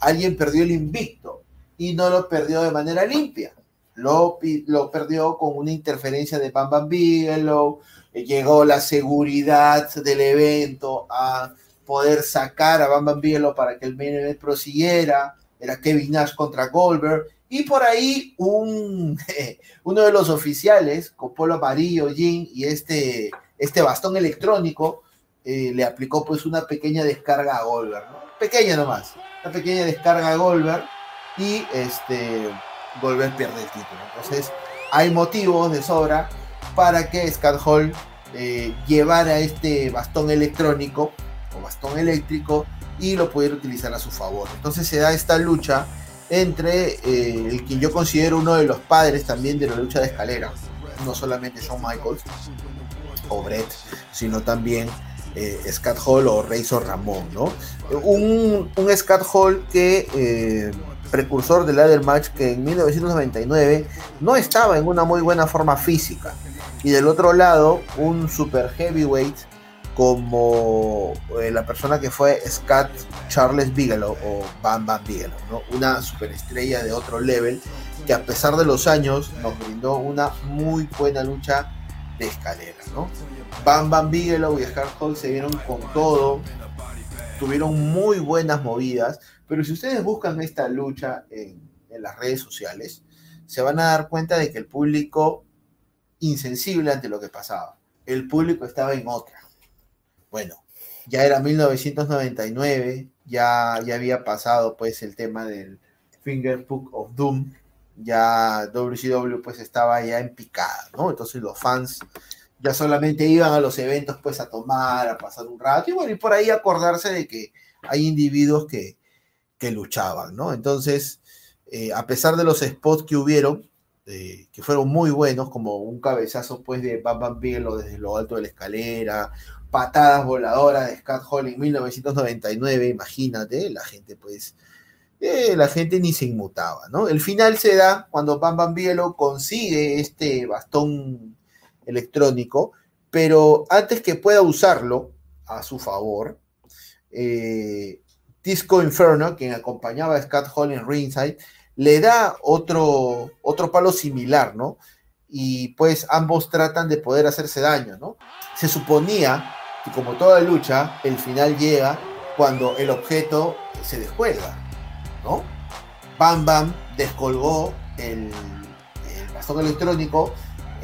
alguien perdió el invicto y no lo perdió de manera limpia. Lo, lo perdió con una interferencia de Bam Bam Bigelow, llegó la seguridad del evento a poder sacar a Bam Bam Bigelow para que el main event prosiguiera, era Kevin Nash contra Goldberg, y por ahí un, uno de los oficiales, con polo amarillo, Jin, y este, este bastón electrónico, eh, le aplicó pues una pequeña descarga a Goldberg, pequeña nomás, una pequeña descarga a Goldberg, y este, Goldberg pierde el título. Entonces, hay motivos de sobra para que Scott Hall eh, llevara este bastón electrónico o bastón eléctrico y lo pudiera utilizar a su favor. Entonces se da esta lucha entre eh, el quien yo considero uno de los padres también de la lucha de escalera, no solamente Shawn Michaels o Brett, sino también eh, Scott Hall o Razor Ramón, ¿no? Un, Scott Hall que precursor del ladder match que en 1999 no estaba en una muy buena forma física. Y del otro lado, un super heavyweight como eh, la persona que fue Scott Charles Bigelow o Bam Bam Bigelow, ¿no? una superestrella de otro level que a pesar de los años nos brindó una muy buena lucha de escalera. ¿no? Bam Bam Bigelow y Scott Hall se vieron con todo, tuvieron muy buenas movidas, pero si ustedes buscan esta lucha en, las redes sociales, se van a dar cuenta de que el público insensible ante lo que pasaba. El público estaba en otra. Bueno, ya era 1999, ya, ya había pasado pues el tema del Finger of Doom, ya WCW pues estaba ya en picada, ¿no? Entonces los fans ya solamente iban a los eventos pues a tomar, a pasar un rato y bueno, y por ahí acordarse de que hay individuos que, que luchaban, ¿no? Entonces, eh, a pesar de los spots que hubieron, eh, que fueron muy buenos, como un cabezazo pues de Bam Bam Bigelow desde lo alto de la escalera, patadas voladoras de Scott Hall en 1999, imagínate, la gente pues, eh, la gente ni se inmutaba, ¿no? El final se da cuando Bam Bam Bigelow consigue este bastón electrónico, pero antes que pueda usarlo a su favor, eh, Disco Inferno, quien acompañaba a Scott Hall en ringside, le da otro, otro palo similar, ¿no? Y pues ambos tratan de poder hacerse daño, ¿no? Se suponía que como toda lucha, el final llega cuando el objeto se descuelga, ¿no? Bam Bam descolgó el, el bastón electrónico,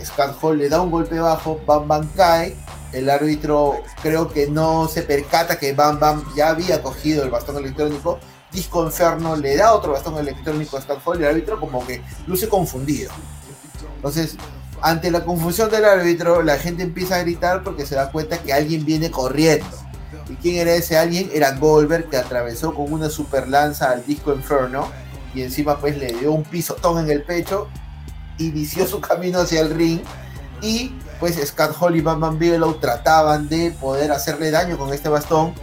Scott Hall le da un golpe bajo, Bam Bam cae el árbitro creo que no se percata que Bam Bam ya había cogido el bastón electrónico. Disco Inferno le da otro bastón electrónico a Scott Hall y el árbitro como que luce confundido. Entonces, ante la confusión del árbitro, la gente empieza a gritar porque se da cuenta que alguien viene corriendo. ¿Y quién era ese alguien? Era Goldberg que atravesó con una super lanza al Disco Inferno y encima pues le dio un pisotón en el pecho, inició su camino hacia el ring y pues Scott Hall y Bam Bigelow trataban de poder hacerle daño con este bastón.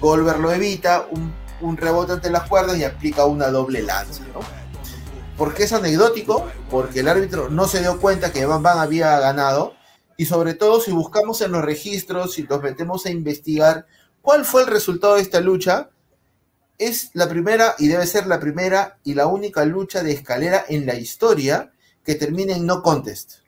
Goldberg lo evita, un, rebote ante las cuerdas y aplica una doble lanza. ¿no? ¿Por qué es anecdótico? Porque el árbitro no se dio cuenta que Bam Bam había ganado y sobre todo si buscamos en los registros, si nos metemos a investigar cuál fue el resultado de esta lucha, es la primera y debe ser la primera y la única lucha de escalera en la historia que termina en no contest.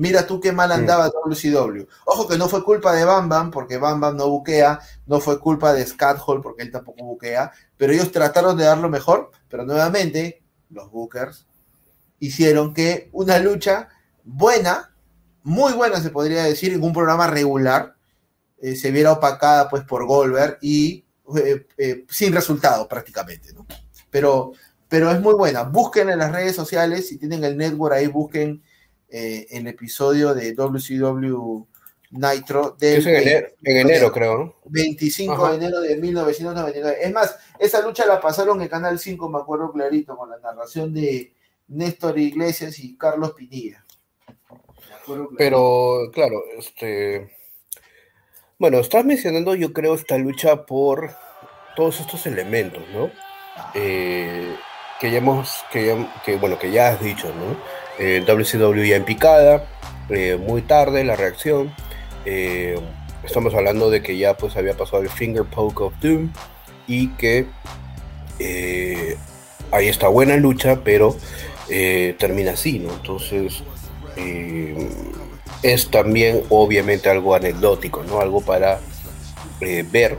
Mira tú qué mal andaba WCW. Ojo que no fue culpa de Bam Bam, porque Bam Bam no buquea, no fue culpa de Scott Hall, porque él tampoco buquea, pero ellos trataron de dar lo mejor, pero nuevamente los Bookers hicieron que una lucha buena, muy buena se podría decir, en un programa regular, eh, se viera opacada pues por Goldberg y eh, sin resultado prácticamente, ¿no? Pero, pero es muy buena. Busquen en las redes sociales, si tienen el network ahí, busquen el episodio de WCW Nitro del en enero, creo, ¿no? 25 de enero de 1999. Es más, esa lucha la pasaron en Canal 5, me acuerdo clarito, con la narración de Néstor Iglesias y Carlos Pinilla. Pero, claro, este. Bueno, estás mencionando, yo creo, esta lucha por todos estos elementos, ¿no? Eh, que ya hemos, que, que, bueno, que ya has dicho, ¿no? Eh, WCW ya en picada, eh, muy tarde la reacción. Eh, estamos hablando de que ya pues había pasado el Finger Poke of Doom y que eh, ahí está buena lucha, pero eh, termina así, ¿no? Entonces es también obviamente algo anecdótico, ¿no? Algo para ver.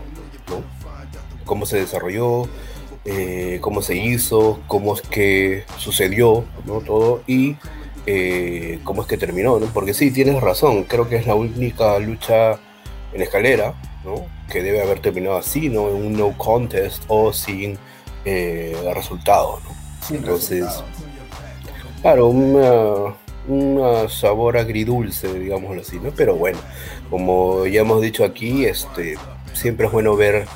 Cómo se desarrolló, cómo se hizo, cómo es que sucedió, ¿no? Todo y eh, cómo es que terminó, ¿no? Porque sí, tienes razón, creo que es la única lucha en escalera, ¿no? Que debe haber terminado así, ¿no? En un no contest o sin eh, resultado, ¿no? Entonces, claro, un sabor agridulce, digámoslo así, ¿no? Pero bueno, como ya hemos dicho aquí, este, siempre es bueno ver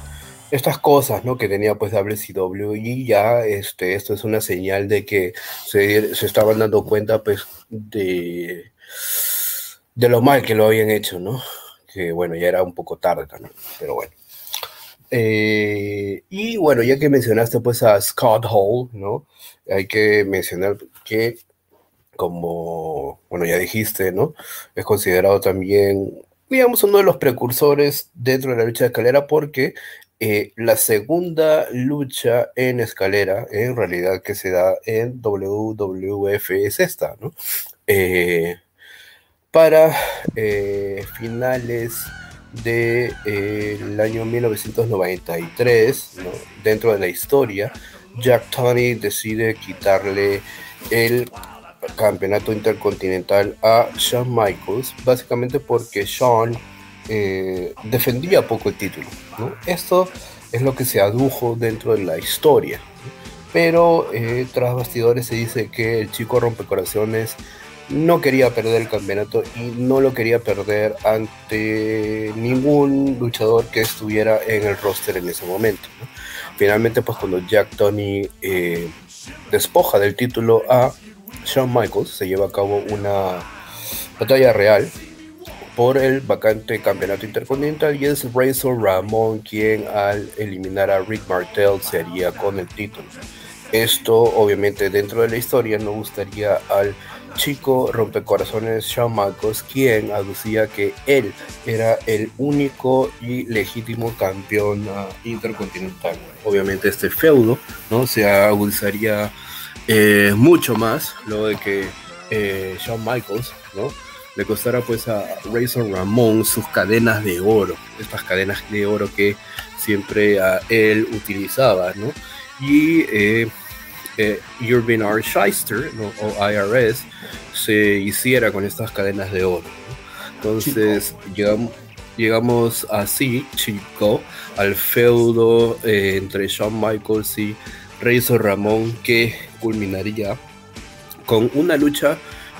estas cosas, ¿no? Que tenía pues WCW y ya este, esto es una señal de que se, estaban dando cuenta pues de, de lo mal que lo habían hecho, ¿no? Que bueno, ya era un poco tarde también, pero bueno. Eh, y bueno, ya que mencionaste pues a Scott Hall, ¿no? Hay que mencionar que como, bueno, ya dijiste, ¿no? Es considerado también digamos, uno de los precursores dentro de la lucha de escalera porque eh, la segunda lucha en escalera, en realidad que se da en WWF es esta. Eh, para eh, finales del año 1993, dentro de la historia, Jack Tony decide quitarle el campeonato intercontinental a Shawn Michaels, básicamente porque Shawn eh, defendía poco el título. Esto es lo que se adujo dentro de la historia. Pero eh, tras bastidores se dice que el chico rompecorazones no quería perder el campeonato y no lo quería perder ante ningún luchador que estuviera en el roster en ese momento. Finalmente, pues cuando Jack Tony eh, despoja del título a Shawn Michaels, se lleva a cabo una batalla real por el vacante campeonato intercontinental y es Razor Ramón quien al eliminar a Rick Martel se haría con el título. Esto obviamente dentro de la historia no gustaría al chico rompecorazones Shawn Michaels quien aducía que él era el único y legítimo campeón uh, intercontinental. Obviamente este feudo ¿no? se agudizaría eh, mucho más luego de que eh, Shawn Michaels ¿no? Le costara pues a Razor Ramón sus cadenas de oro, estas cadenas de oro que siempre a él utilizaba, ¿no? Y eh, eh R. Shyster, o IRS, se hiciera con estas cadenas de oro. Entonces llegamos, llegamos, así, chico, al feudo eh, entre Shawn Michaels y Razor Ramón que culminaría con una lucha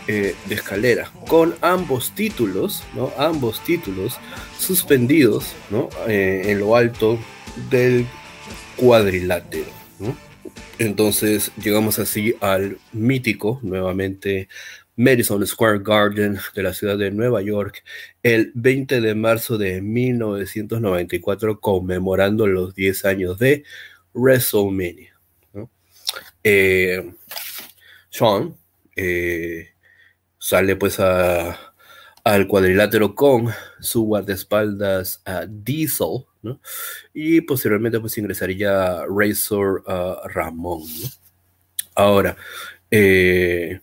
eh, de escalera, con ambos títulos, ¿no? Ambos títulos suspendidos, ¿no? Eh, en lo alto del cuadrilátero, Entonces llegamos así al mítico, nuevamente, Madison Square Garden de la ciudad de Nueva York, el 20 de marzo de 1994, conmemorando los 10 años de WrestleMania. Eh, Sean, eh, sale pues al cuadrilátero con su guardaespaldas a Diesel, ¿no? Y posteriormente pues ingresaría Razor Ramón, Ahora, eh,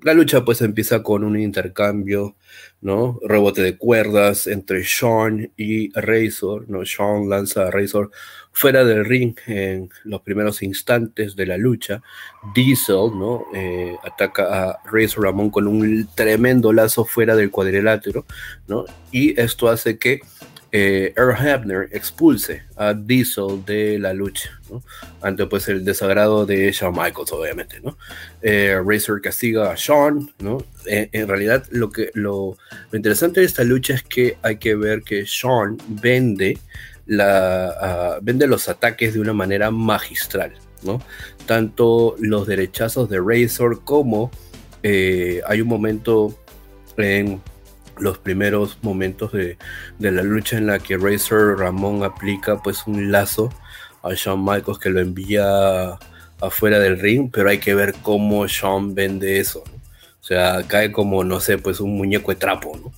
la lucha pues empieza con un intercambio, ¿no? Rebote de cuerdas entre Sean y Razor, ¿no? Sean lanza a Razor fuera del ring en los primeros instantes de la lucha. Diesel, ¿no? Eh, ataca a Razor Ramón con un tremendo lazo fuera del cuadrilátero, ¿no? Y esto hace que eh, Earl Hebner expulse a Diesel de la lucha, ¿no? ante pues el desagrado de Shawn Michaels, obviamente, ¿no? Eh, Razor castiga a Shawn, ¿no? Eh, en realidad lo que lo, interesante de esta lucha es que hay que ver que Shawn vende la ah, vende los ataques de una manera magistral, ¿no? Tanto los derechazos de Razor como hay un momento en los primeros momentos de, la lucha en la que Razor Ramón aplica pues un lazo a Shawn Michaels que lo envía afuera del ring, pero hay que ver cómo Shawn vende eso. O sea, cae como, no sé, pues un muñeco de trapo, ¿no?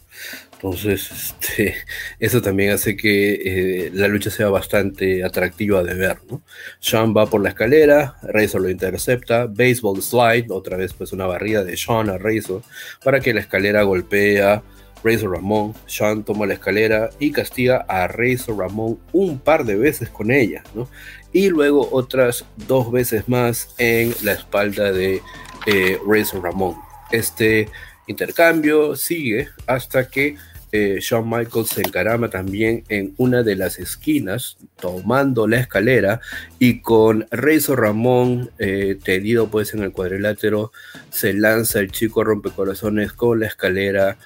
Entonces, este, eso también hace que eh, la lucha sea bastante atractiva de ver, ¿no? Sean va por la escalera, Razor lo intercepta, Baseball Slide, otra vez pues una barrida de Sean a Razor, para que la escalera golpea Razor Ramón, Sean toma la escalera y castiga a Razor Ramón un par de veces con ella, ¿no? Y luego otras dos veces más en la espalda de eh, Razor Ramón. Este intercambio sigue hasta que eh, Shawn Michaels se encarama también en una de las esquinas, tomando la escalera y con Razor Ramón eh, tendido pues en el cuadrilátero, se lanza el chico rompecorazones con la escalera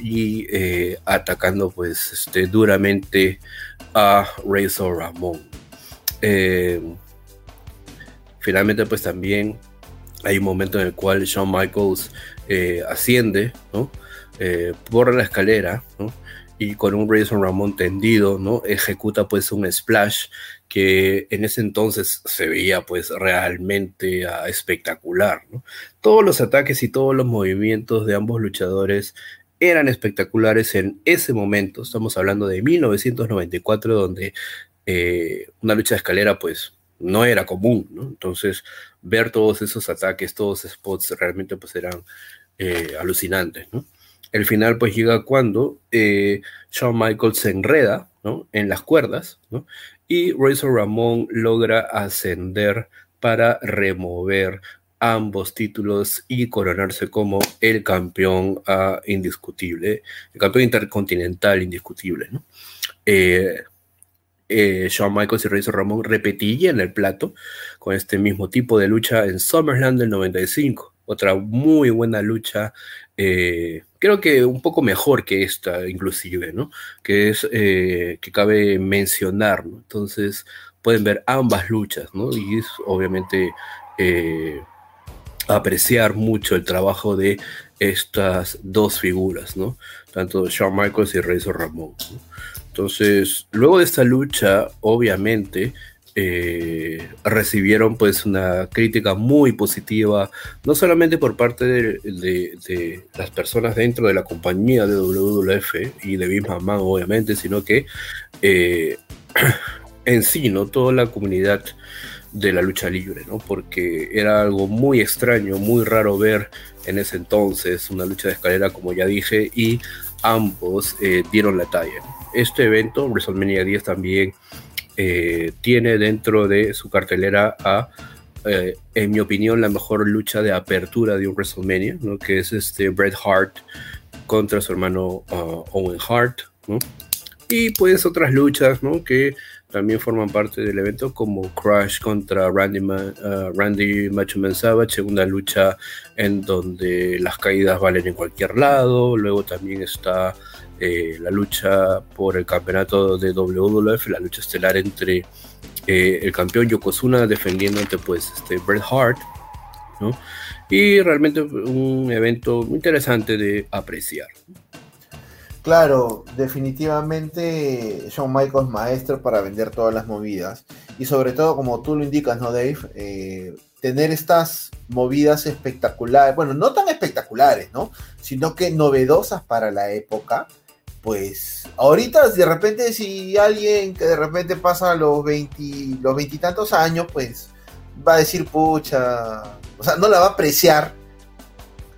y eh, atacando pues este, duramente a Razor Ramón. Eh, finalmente pues también hay un momento en el cual Shawn Michaels eh, por la escalera y con un Razor Ramón tendido ¿no? ejecuta pues un splash que en ese entonces se veía pues realmente ah, espectacular. Todos los ataques y todos los movimientos de ambos luchadores eran espectaculares en ese momento. Estamos hablando de 1994, donde eh, una lucha de escalera, pues, no era común, ¿no? Entonces, ver todos esos ataques, todos esos spots, realmente, pues, eran eh, alucinantes, ¿no? El final, pues, llega cuando eh, Shawn Michaels se enreda, ¿no? En las cuerdas. Y Razor Ramón logra ascender para remover ambos títulos y coronarse como el campeón uh, indiscutible, el campeón intercontinental indiscutible. Eh, eh, Shawn Michaels y Razor Ramón repetían el plato con este mismo tipo de lucha en SummerSlam del 95. Otra muy buena lucha, eh, creo que un poco mejor que esta inclusive, ¿no? Que es, que cabe mencionar. Entonces pueden ver ambas luchas, ¿no? Y es obviamente apreciar mucho el trabajo de estas dos figuras, ¿no? Tanto Shawn Michaels y Razor Ramón. Entonces, luego de esta lucha, obviamente, eh, recibieron pues una crítica muy positiva, no solamente por parte de, las personas dentro de la compañía de WWF y de Vince McMahon, obviamente, sino que eh, en sí, ¿no? Toda la comunidad de la lucha libre, ¿no? Porque era algo muy extraño, muy raro ver en ese entonces una lucha de escalera, como ya dije, y ambos eh, dieron la talla. Este evento, WrestleMania 10, también eh, tiene dentro de su cartelera a, eh, en mi opinión, la mejor lucha de apertura de un WrestleMania, ¿no? Que es este Bret Hart contra su hermano uh, Owen Hart, ¿no? Y pues otras luchas, ¿no? Que también forman parte del evento como Crush contra Randy, uh, Randy Macho Man Savage, segunda lucha en donde las caídas valen en cualquier lado. Luego también está eh, la lucha por el campeonato de WWF, la lucha estelar entre eh, el campeón Yokozuna defendiendo ante pues este Bret Hart, ¿no? Y realmente un evento interesante de apreciar. Claro, definitivamente Shawn Michaels maestro para vender todas las movidas. Y sobre todo, como tú lo indicas, ¿no, Dave? Eh, tener estas movidas espectaculares, bueno, no tan espectaculares, ¿no? Sino que novedosas para la época. Pues ahorita de repente si alguien que de repente pasa los 20, los veintitantos años, pues va a decir, pucha, o sea, no la va a apreciar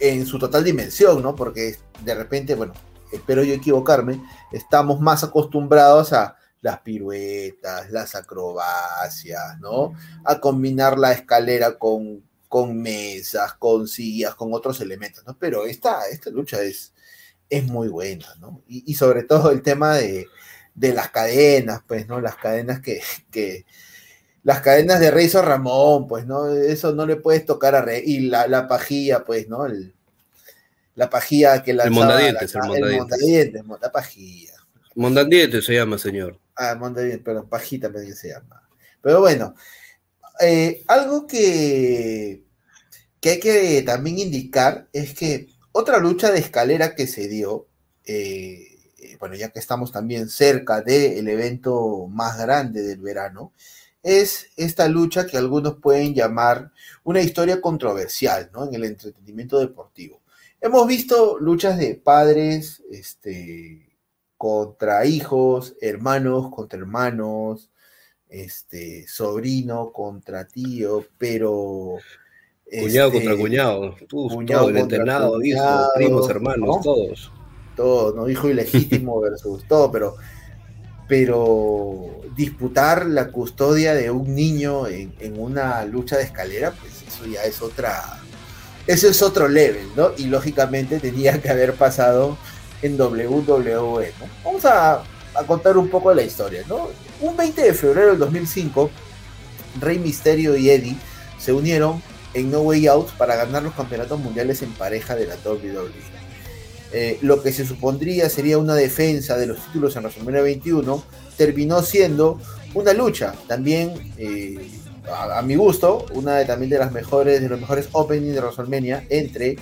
en su total dimensión, ¿no? Porque de repente, bueno, espero yo equivocarme, estamos más acostumbrados a las piruetas, las acrobacias, ¿no? A combinar la escalera con, con mesas, con sillas, con otros elementos, ¿no? Pero esta, esta lucha es, es muy buena, ¿no? Y, sobre todo el tema de, de las cadenas, pues, ¿no? Las cadenas que, que las cadenas de Razor Ramón, pues, ¿no? Eso no le puedes tocar a Rey. Y la, la pajilla, pues, ¿no? El, la pajilla que la... El mondadientes, el mondadientes. El la pajilla. Mondadientes se llama, señor. Ah, mondadientes, pero pajita me se llama. Pero bueno, eh, algo que, que hay que también indicar es que otra lucha de escalera que se dio, eh, bueno, ya que estamos también cerca del evento más grande del verano, es esta lucha que algunos pueden llamar una historia controversial ¿no? en el entretenimiento deportivo. Hemos visto luchas de padres este, contra hijos, hermanos contra hermanos, este, sobrino contra tío, pero... Cuñado contra este, cuñado, cuñado todo, entrenado, hijo, primos, hermanos, todos. Todo, ¿no? Hijo ilegítimo versus todo, pero, pero disputar la custodia de un niño en, en, una lucha de escalera, pues eso ya es otra, eso es otro level, ¿no? Y lógicamente tenía que haber pasado en WWE, ¿no? Vamos a, a contar un poco de la historia, ¿no? Un 20 de febrero del 2005, Rey Misterio y Eddie se unieron en No Way Out para ganar los campeonatos mundiales en pareja de la WWE. Eh, lo que se supondría sería una defensa de los títulos en WrestleMania 21 terminó siendo una lucha también eh, a, mi gusto una de también de las mejores de los mejores openings de WrestleMania entre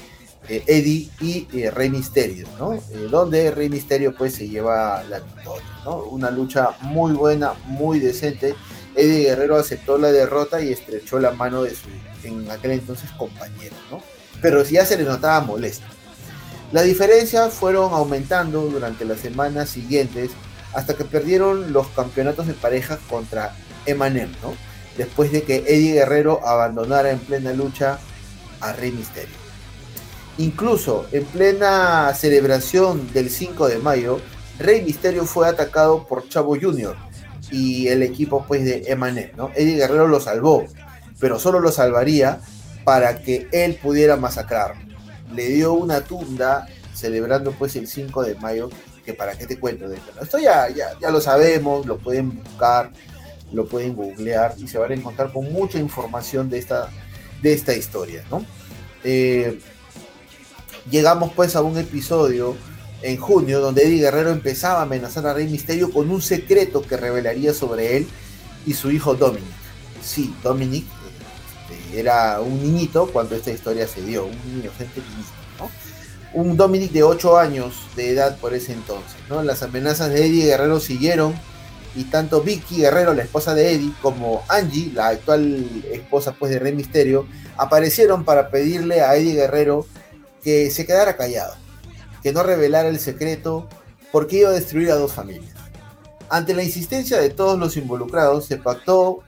eh, Eddie y Rey Misterio, ¿no? donde Rey Misterio pues se lleva la victoria, ¿no? Una lucha muy buena, muy decente. Eddie Guerrero aceptó la derrota y estrechó la mano de su en aquel entonces compañero, ¿no? Pero ya se le notaba molesto. La diferencia fueron aumentando durante las semanas siguientes hasta que perdieron los campeonatos de pareja contra Emanem, ¿no? Después de que Eddie Guerrero abandonara en plena lucha a Rey Mysterio. Incluso en plena celebración del 5 de mayo, Rey Mysterio fue atacado por Chavo Jr. y el equipo pues de Emanem, ¿no? Eddie Guerrero lo salvó, pero solo lo salvaría para que él pudiera masacrar. Le dio una tunda celebrando pues el 5 de mayo, que para qué te cuento de esto. Esto ya, ya, lo sabemos, lo pueden buscar, lo pueden googlear y se van a encontrar con mucha información de esta, de esta historia, ¿no? Eh, llegamos pues a un episodio en junio donde Eddie Guerrero empezaba a amenazar a Rey Misterio con un secreto que revelaría sobre él y su hijo Dominic. Sí, Dominic era un niñito cuando esta historia se dio, un niño, gente ¿no? Un Dominic de 8 años de edad por ese entonces. Las amenazas de Eddie Guerrero siguieron y tanto Vicky Guerrero, la esposa de Eddie, como Angie, la actual esposa pues de Rey Misterio, aparecieron para pedirle a Eddie Guerrero que se quedara callado, que no revelara el secreto porque iba a destruir a dos familias. Ante la insistencia de todos los involucrados, se pactó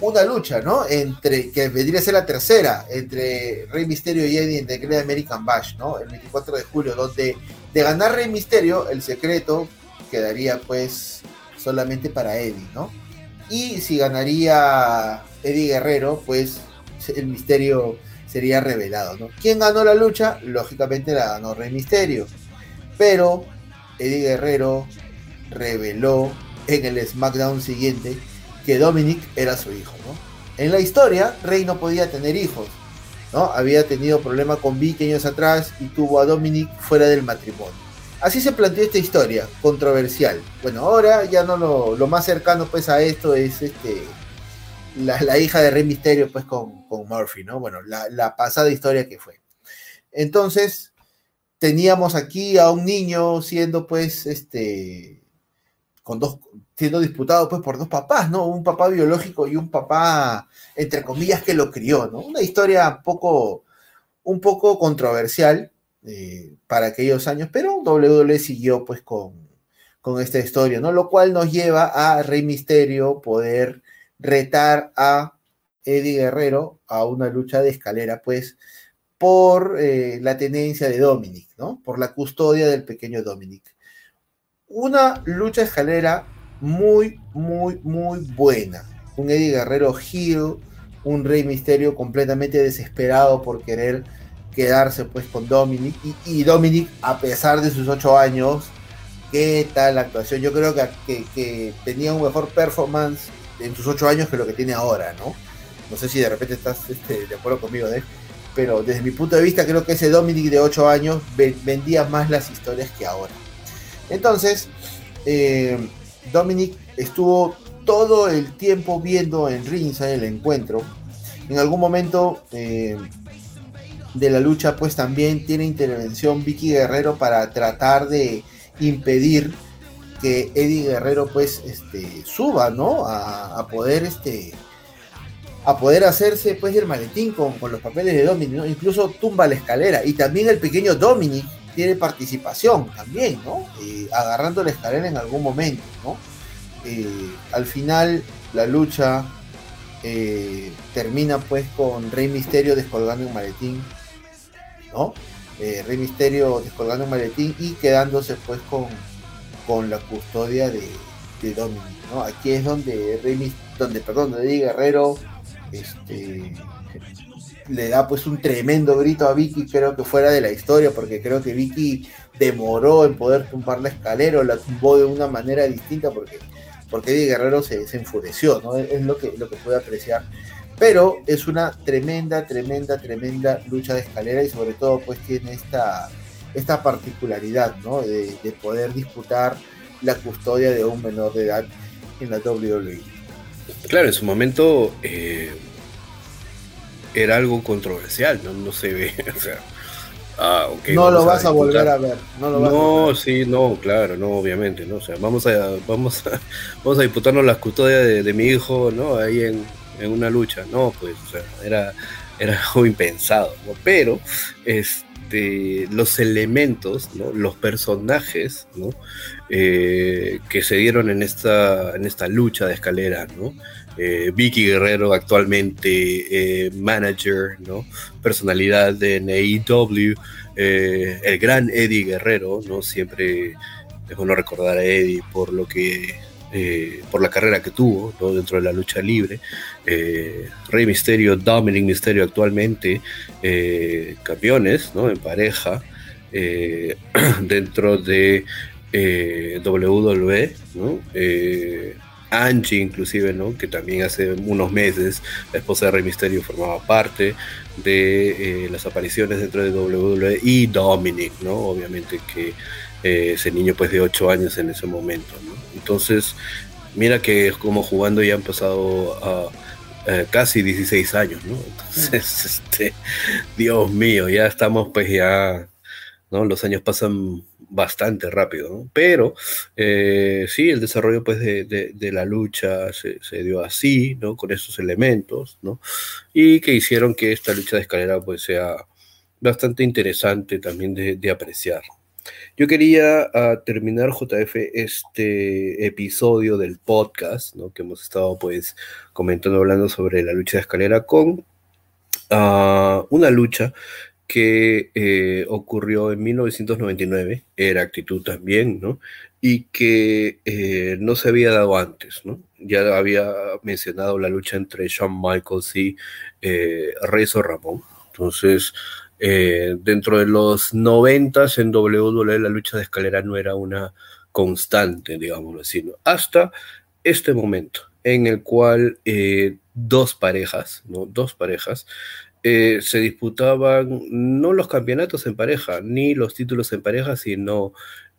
una lucha, ¿no? Entre, que vendría a ser la tercera, entre Rey Misterio y Eddie en The Great American Bash, ¿no? El 24 de julio, donde de ganar Rey Misterio, el secreto quedaría pues solamente para Eddie, ¿no? Y si ganaría Eddie Guerrero, pues el misterio sería revelado, ¿no? ¿Quién ganó la lucha? Lógicamente la ganó Rey Misterio. Pero Eddie Guerrero reveló en el SmackDown siguiente que Dominic era su hijo, ¿no? En la historia, Rey no podía tener hijos, ¿no? Había tenido problema con Vicky años atrás y tuvo a Dominic fuera del matrimonio. Así se planteó esta historia, controversial. Bueno, ahora ya no lo, más cercano pues a esto es este la, hija de Rey Misterio pues con, con Murphy, ¿no? Bueno, la, pasada historia que fue. Entonces, teníamos aquí a un niño siendo pues este con dos, siendo disputado pues por dos papás, ¿no? Un papá biológico y un papá, entre comillas, que lo crió, ¿no? Una historia poco, un poco controversial eh, para aquellos años, pero WWE siguió pues con, con esta historia, ¿no? Lo cual nos lleva a Rey Misterio poder retar a Eddie Guerrero a una lucha de escalera, pues, por eh, la tenencia de Dominic, ¿no? Por la custodia del pequeño Dominic una lucha escalera muy, muy, muy buena. Un Eddie Guerrero Hill, un Rey Misterio completamente desesperado por querer quedarse pues con Dominic. Y, Dominic, a pesar de sus ocho años, ¿Qué tal la actuación? Yo creo que, que, tenía un mejor performance en sus ocho años que lo que tiene ahora, ¿no? No sé si de repente estás este, de acuerdo conmigo, Dave, pero desde mi punto de vista creo que ese Dominic de ocho años vendía más las historias que ahora. Entonces, eh, Dominic estuvo todo el tiempo viendo en Ringside el encuentro. En algún momento eh, de la lucha, pues también tiene intervención Vicky Guerrero para tratar de impedir que Eddie Guerrero pues este, suba, ¿no? A, poder este a poder hacerse pues el maletín con, los papeles de Dominic, incluso tumba la escalera y también el pequeño Dominic tiene participación también, ¿no? Eh, agarrando la escalera en algún momento, ¿no? Eh, al final la lucha eh, termina pues con Rey Misterio descolgando un maletín, ¿no? Rey Misterio descolgando un maletín y quedándose pues con, con la custodia de, de Dominic, ¿no? Aquí es donde Rey donde, perdón, donde Eddie Guerrero este, le da pues un tremendo grito a Vicky, creo que fuera de la historia, porque creo que Vicky demoró en poder tumbar la escalera o la tumbó de una manera distinta porque porque Eddie Guerrero se, enfureció, ¿no? Es lo que, lo que pude apreciar. Pero es una tremenda, tremenda, tremenda lucha de escalera y sobre todo pues tiene esta, esta particularidad, ¿no? De, poder disputar la custodia de un menor de edad en la WWE. Claro, en su momento eh, era algo controversial, ¿no? No se ve, o sea, Ah, no lo vas a, volver a ver. No, sí, no, claro, no, obviamente, ¿no? O sea, vamos a, vamos a, vamos a disputarnos las custodias de, mi hijo, ¿no? Ahí en, una lucha. No, pues, o sea, era, era algo impensado, ¿no? Pero, los elementos. Los personajes. Eh, que se dieron en esta, en esta lucha de escalera. Eh, Vicky Guerrero actualmente eh, manager, personalidad de AEW, el gran Eddie Guerrero, ¿no? siempre es bueno recordar a Eddie por lo que por la carrera que tuvo dentro de la lucha libre. Rey Misterio, Dominic Misterio actualmente campeones ¿no? en pareja dentro de WWE. ¿no? Angie inclusive, ¿no? Que también hace unos meses la esposa de Rey Mysterio formaba parte de eh, las apariciones dentro de WWE y Dominic, ¿no? Obviamente que eh, ese niño pues de 8 años en ese momento, ¿no? Entonces, mira que como jugando ya han pasado a... Eh, casi 16 años, ¿no? Entonces, este, Dios mío, ya estamos pues ya, ¿no? Los años pasan bastante rápido, ¿no? Pero eh, sí, el desarrollo pues de, la lucha se, dio así, ¿no? Con esos elementos, ¿no? Y que hicieron que esta lucha de escalera pues sea bastante interesante también de, apreciar. Yo quería ah, terminar, JF, este episodio del podcast, ¿no? Que hemos estado pues comentando, hablando sobre la lucha de escalera con ah, una lucha que eh, ocurrió en 1999, era actitud también, ¿no? Y que eh, no se había dado antes, ¿no? Ya había mencionado la lucha entre Shawn Michaels y eh, Rezo Ramón. Entonces, eh, dentro de los 90 en WWE la lucha de escalera no era una constante, digámoslo así, ¿no? Hasta este momento en el cual dos parejas, ¿no? Dos parejas eh, se disputaban no los campeonatos en pareja, ni los títulos en pareja, sino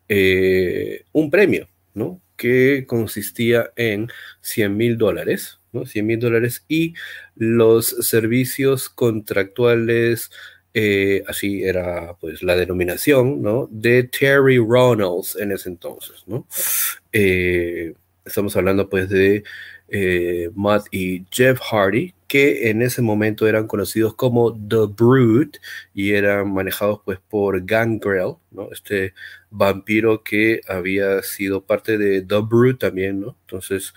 eh, un premio, ¿no? Que consistía en 100 mil dólares, ¿no? 100 mil dólares y los servicios contractuales, eh, así era pues la denominación, ¿no? De Terry Ronalds en ese entonces, ¿no? estamos hablando pues de Matt y Jeff Hardy, que en ese momento eran conocidos como The Brood y eran manejados pues por Gangrel, ¿no? Este vampiro que había sido parte de The Brood también, ¿no? Entonces,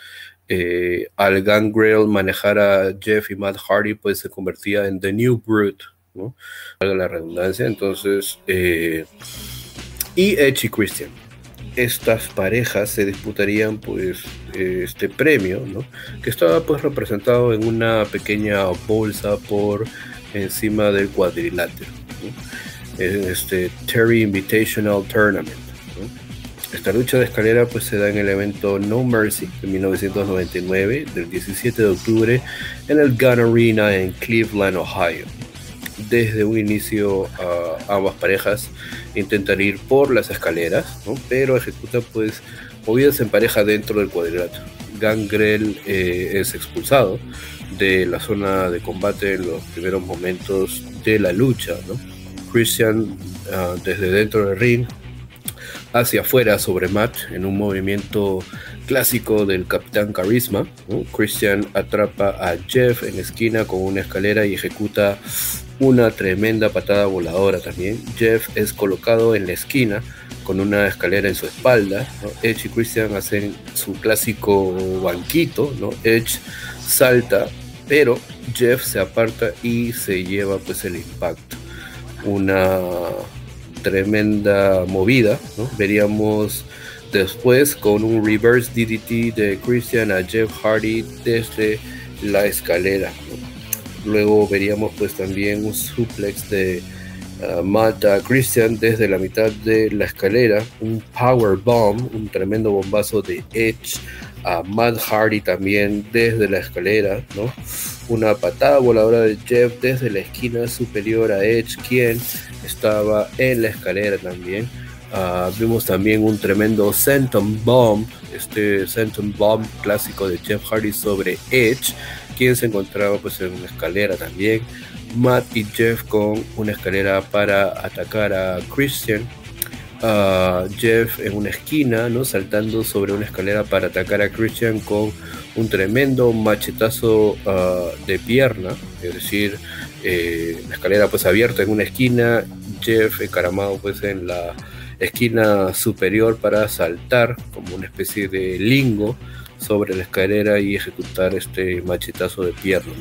eh, al Gangrel manejar a Jeff y Matt Hardy, pues se convertía en The New Brood, ¿no? la redundancia, entonces, eh, y Edge y Christian estas parejas se disputarían pues este premio, ¿no? Que estaba pues representado en una pequeña bolsa por encima del cuadrilátero, este Terry Invitational Tournament. Esta lucha de escalera pues se da en el evento No Mercy de 1999, del 17 de octubre, en el Gun Arena en Cleveland, Ohio. Desde un inicio ambas parejas intentan ir por las escaleras, pero ejecutan pues movidas en pareja dentro del cuadrilátero. Gangrel eh, es expulsado de la zona de combate en los primeros momentos de la lucha. Christian ah, desde dentro del ring hacia afuera sobre Matt en un movimiento clásico del Capitán Carisma. Christian atrapa a Jeff en esquina con una escalera y ejecuta una tremenda patada voladora también. Jeff es colocado en la esquina con una escalera en su espalda. Edge y Christian hacen su clásico banquito. Edge salta, pero Jeff se aparta y se lleva pues el impacto. Una tremenda movida. Veríamos después con un reverse DDT de Christian a Jeff Hardy desde la escalera. Luego veríamos pues también un suplex de uh, Matt Christian desde la mitad de la escalera, un power bomb, un tremendo bombazo de Edge a Matt Hardy también desde la escalera, ¿no? Una patada voladora de Jeff desde la esquina superior a Edge, quien estaba en la escalera también. Uh, vimos también un tremendo Senton Bomb, este Senton Bomb clásico de Jeff Hardy sobre Edge, quien se encontraba pues en una escalera también. Matt y Jeff con una escalera para atacar a Christian. Uh, Jeff en una esquina, ¿no? saltando sobre una escalera para atacar a Christian con un tremendo machetazo uh, de pierna, es decir, eh, la escalera pues abierta en una esquina, Jeff encaramado pues en la esquina superior para saltar como una especie de lingo sobre la escalera y ejecutar este machetazo de pierna.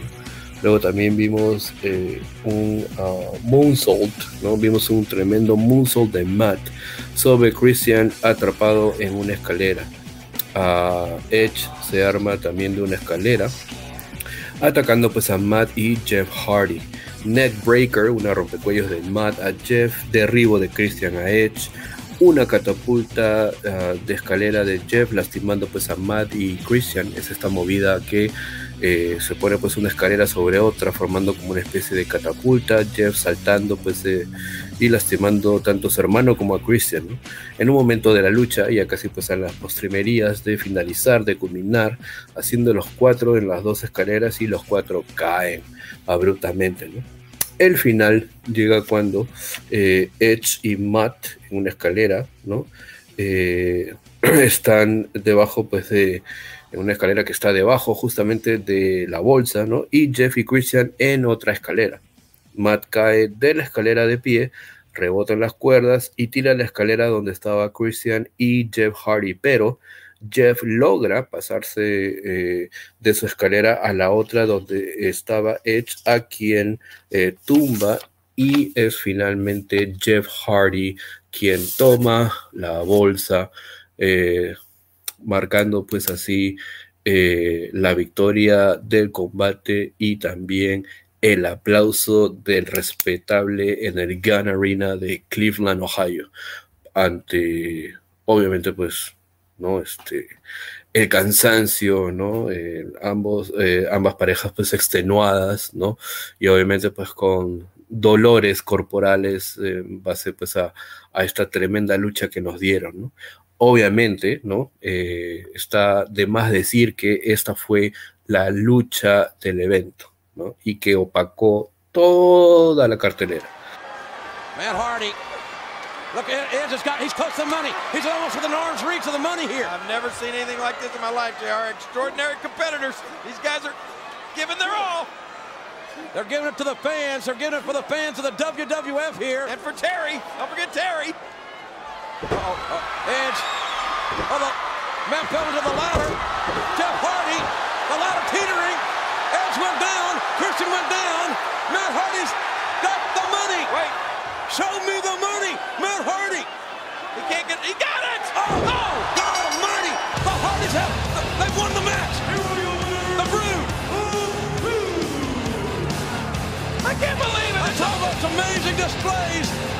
Luego también vimos eh, un uh, moonsault, ¿no? Vimos un tremendo moonsault de Matt sobre Christian atrapado en una escalera. Uh, Edge se arma también de una escalera, atacando pues a Matt y Jeff Hardy. Neckbreaker, una rompecuellos de Matt a Jeff, derribo de Christian a Edge, una catapulta uh, de escalera de Jeff lastimando pues a Matt y Christian. Es esta movida que eh, se pone pues una escalera sobre otra formando como una especie de catapulta. Jeff saltando pues eh, y lastimando tanto a su hermano como a Christian. En un momento de la lucha, ya casi pues a las postrimerías de finalizar, de culminar, haciendo los cuatro en las dos escaleras y los cuatro caen abruptamente. El final llega cuando eh, Edge y Matt en una escalera, ¿no? Eh, están debajo, pues, de en una escalera que está debajo justamente de la bolsa, ¿no? Y Jeff y Christian en otra escalera. Matt cae de la escalera de pie, rebota en las cuerdas y tira la escalera donde estaba Christian y Jeff Hardy, pero Jeff logra pasarse eh, de su escalera a la otra donde estaba Edge, a quien eh, tumba y es finalmente Jeff Hardy quien toma la bolsa, eh, marcando pues así la victoria del combate y también el aplauso del respetable en el Gun Arena de Cleveland, Ohio, ante obviamente pues ¿no? Este, el cansancio, ¿no? Eh, ambos, eh, ambas parejas pues extenuadas, ¿no? Y obviamente pues con dolores corporales en base pues a, esta tremenda lucha que nos dieron, ¿no? Obviamente, ¿no? Eh, está de más decir que esta fue la lucha del evento, ¿no? Y que opacó toda la cartelera. Hardy Look, Edge has got, he's close to the money. He's almost within arm's reach of the money here. I've never seen anything like this in my life, JR. Extraordinary competitors. These guys are giving their all. They're giving it to the fans. They're giving it for the fans of the WWF here. And for Terry. Don't forget Terry. Uh-oh, uh, Edge. Oh, the man fell into the ladder. Jeff Hardy. The ladder teetering. Edge went down. Christian went down. Matt Hardy's got the money. Wait. Show me the money, Matt Hardy. He can't get. He got it. Oh, oh God Almighty! The Hardys have. They've won the match. The Brood. I can't believe it. That's all the most amazing displays I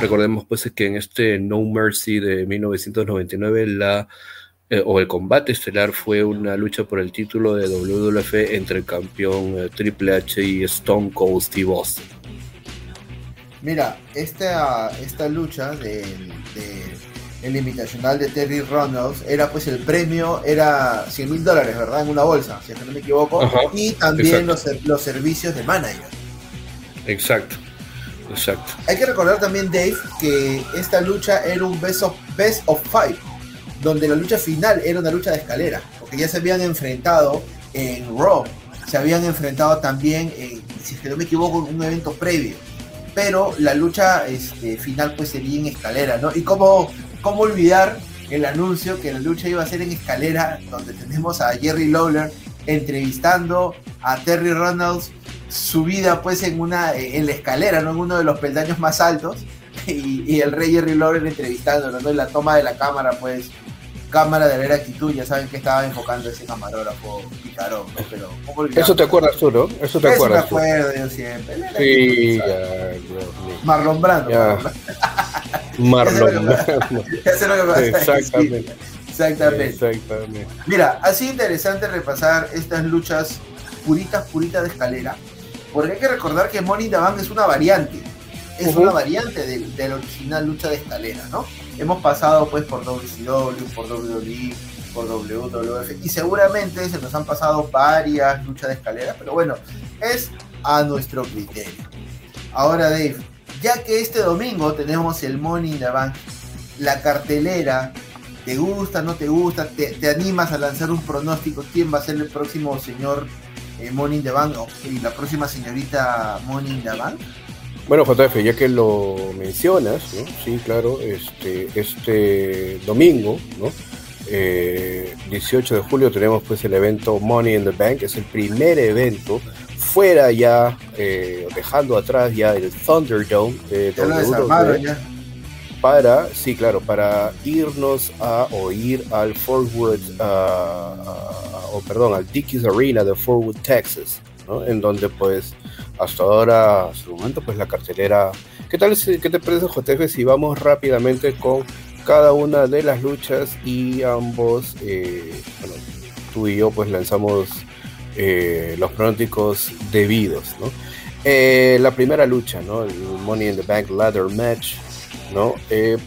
Recordemos pues que en este No Mercy de 1999 la eh, o el combate estelar fue una lucha por el título de WWF entre el campeón eh, Triple H y Stone Cold Steve Austin. Mira, esta, esta lucha del el invitacional de Terry Ronalds era pues el premio, era 100 mil dólares, ¿verdad? En una bolsa, si no me equivoco. y también los, los, servicios de manager. Exacto, exacto. Hay que recordar también, Dave, que esta lucha era un best of, best of five donde la lucha final era una lucha de escalera, porque ya se habían enfrentado en Raw, se habían enfrentado también, en, si no me equivoco, en un evento previo, pero la lucha este, final pues sería en escalera, ¿no? Y cómo, cómo olvidar el anuncio que la lucha iba a ser en escalera, donde tenemos a Jerry Lawler entrevistando a Terry Reynolds, subida pues en una en la escalera, ¿no? En uno de los peldaños más altos, y, el rey Jerry Lawler entrevistándolo, ¿no? Y la toma de la cámara pues cámara de ver actitud, ya saben que estaba enfocando ese camarógrafo picarón, ¿no? Pero Eso te acuerdas tú, ¿no? Eso te acuerdas. Eso me acuerdo yo siempre. Sí, Marlon Brando. Marlon Brando. Exactamente. Exactamente. Exactamente. Mira, así interesante repasar estas luchas puritas, puritas de escalera, porque hay que recordar que Money the Bank es una variante es una variante de, la original lucha de escalera, ¿no? Hemos pasado pues por WCW, por WWE, por WWF y seguramente se nos han pasado varias luchas de escalera, pero bueno, es a nuestro criterio. Ahora Dave, ya que este domingo tenemos el Money in the Bank, la cartelera, ¿te gusta, no te gusta? ¿Te, animas a lanzar un pronóstico? ¿Quién va a ser el próximo señor eh, Money in the Bank y la próxima señorita Money in the Bank? Bueno, JF, ya que lo mencionas, sí, claro, este, este domingo, ¿no? 18 eh, de julio tenemos pues el evento Money in the Bank, es el primer evento fuera ya, eh, dejando atrás ya el Thunderdome de WWE, para, sí, claro, para irnos a oír al Forward, o perdón, al Dickies Arena de Forward, Texas, ¿no? En donde pues hasta ahora, hasta el momento, pues la cartelera. ¿Qué tal? ¿Qué te parece, JF, si vamos rápidamente con cada una de las luchas y ambos, eh, bueno, tú y yo, pues lanzamos eh, los pronósticos debidos. Eh, la primera lucha, ¿no? El Money in the Bank Ladder Match, ¿no?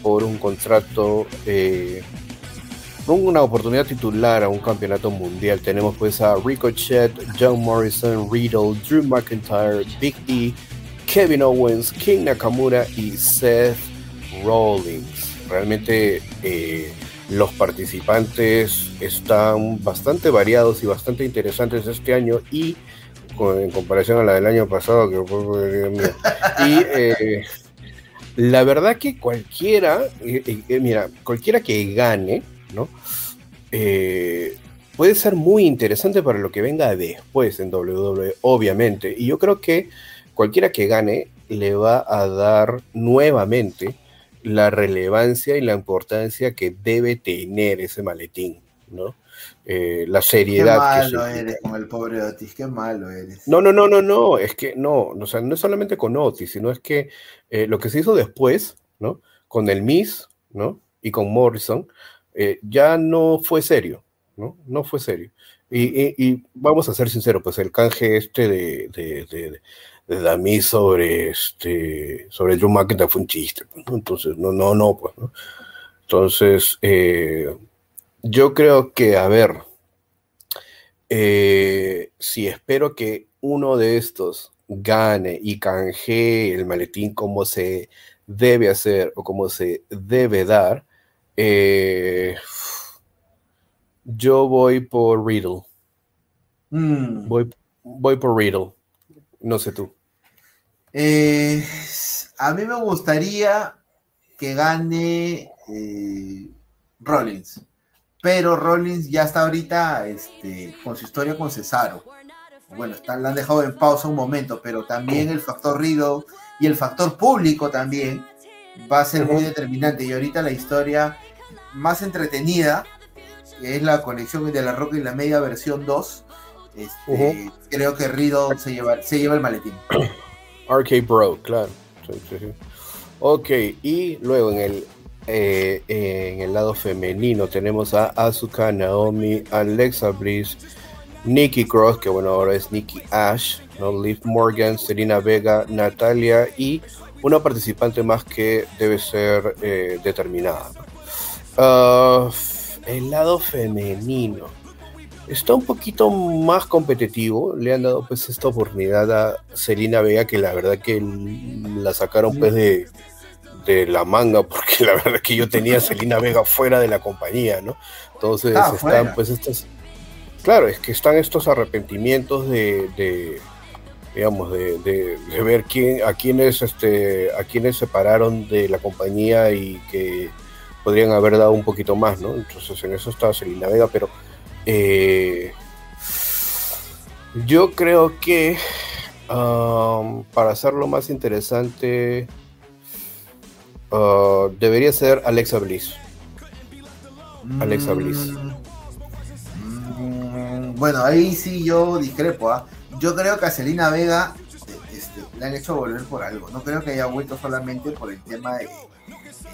por un contrato una oportunidad titular a un campeonato mundial. Tenemos pues a Ricochet, John Morrison, Riddle, Drew McIntyre, Big E, Kevin Owens, King Nakamura y Seth Rollins. Realmente eh, los participantes están bastante variados y bastante interesantes este año y en comparación a la del año pasado que y eh, la verdad que cualquiera eh, mira cualquiera que gane ¿no? Eh, puede ser muy interesante para lo que venga después en WWE, obviamente. Y yo creo que cualquiera que gane le va a dar nuevamente la relevancia y la importancia que debe tener ese maletín, ¿no? Eh, la seriedad. Qué malo eres con el pobre Otis, qué malo eres. No, no, no, no, no, es que no, o sea, no es solamente con Otis, sino es que eh, lo que se hizo después, ¿no? Con el Miss, ¿no? Y con Morrison, eh, ya no fue serio, ¿no? No fue serio. Y, vamos a ser sinceros, pues el canje este de, de, de, de Dami sobre este sobre Drew McIntyre fue un chiste, pues, entonces no, no, no, pues, ¿no? Entonces, eh, yo creo que, a ver, eh, si espero que uno de estos gane y canje el maletín como se debe hacer o como se debe dar, eh, yo voy por Riddle. Mm. Voy, voy por Riddle. No sé tú. Eh, a mí me gustaría que gane eh, Rollins. Pero Rollins ya está ahorita este, con su historia con Cesaro. Bueno, están, la han dejado en pausa un momento, pero también el factor Riddle y el factor público también va a ser muy determinante. Y ahorita la historia más entretenida, que es la conexión de la Roca y la Media versión 2, este, creo que Riddle se lleva, se lleva el maletín. Arcade Bro, claro. Ok, y luego en el, eh, en el lado femenino tenemos a Asuka, Naomi, Alexa Bliss, Nikki Cross, que bueno, ahora es Nikki Ash, ¿no? Liv Morgan, Selena Vega, Natalia y una participante más que debe ser eh, determinada. Ah, el lado femenino está un poquito más competitivo. Le han dado pues esta oportunidad a Selena Vega, que la verdad que la sacaron pues de, de la manga, porque la verdad que yo tenía a Selena Vega fuera de la compañía, ¿no? Entonces están pues estas Claro, es que están estos arrepentimientos de, digamos, de, ver quién, a quiénes, este, a quienes separaron de la compañía y que podrían haber dado un poquito más, ¿no? Entonces en eso está Selena Vega, pero eh, yo creo que um, para hacerlo más interesante uh, debería ser Alexa Bliss. Alexa Bliss. Mm, bueno, ahí sí yo discrepo. ¿ah? Yo creo que a Celina Vega este, le han hecho volver por algo. No creo que haya vuelto solamente por el tema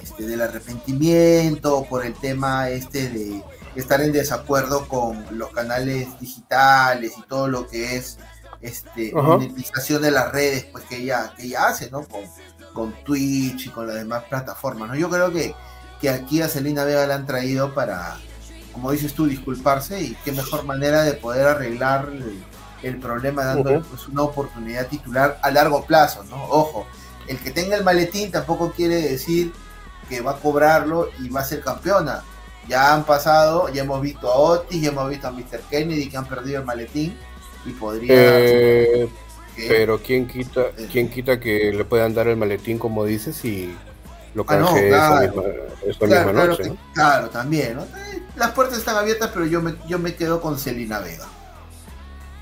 este, del arrepentimiento, por el tema este de estar en desacuerdo con los canales digitales y todo lo que es este monetización de las redes pues que ella, que ella hace, ¿no? Con, con Twitch y con las demás plataformas, ¿no? Yo creo que, que aquí a Celina Vega le han traído para como dices tú, disculparse y qué mejor manera de poder arreglar el, problema dando pues, una oportunidad titular a largo plazo, ¿no? Ojo, el que tenga el maletín tampoco quiere decir que va a cobrarlo y va a ser campeona. Ya han pasado, ya hemos visto a Otis, ya hemos visto a Mr. Kennedy que han perdido el maletín y podría... Eh, pero quién quita, quién quita que le puedan dar el maletín como dices y lo ah, canje esa misma, noche. Claro, también, ¿no? Eh, las puertas están abiertas, pero yo me, yo me quedo con Celina Vega.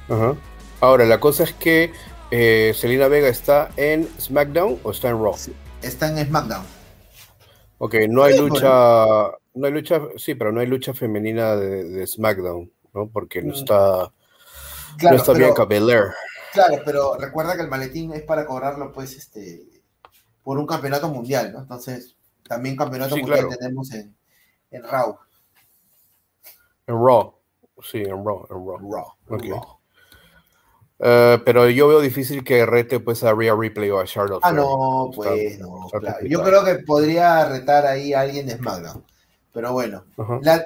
Ajá. Ahora, la cosa es que eh, Celina Vega está en SmackDown o está en Raw. está en SmackDown. Ok, no hay lucha, no hay lucha, sí, pero no hay lucha femenina de, SmackDown, ¿no? Porque no mm. está, no está bien Belair. Claro, pero recuerda que el maletín es para cobrarlo, pues, este, por un campeonato mundial, ¿no? Entonces, también campeonato mundial tenemos en, en Raw. En Raw. Sí, en Raw. En Raw. Raw. Eh, pero yo veo difícil que rete pues a Rhea Ripley o a Charlotte. Ah, no, pues no. Yo creo que podría retar ahí a alguien de SmackDown. Pero bueno.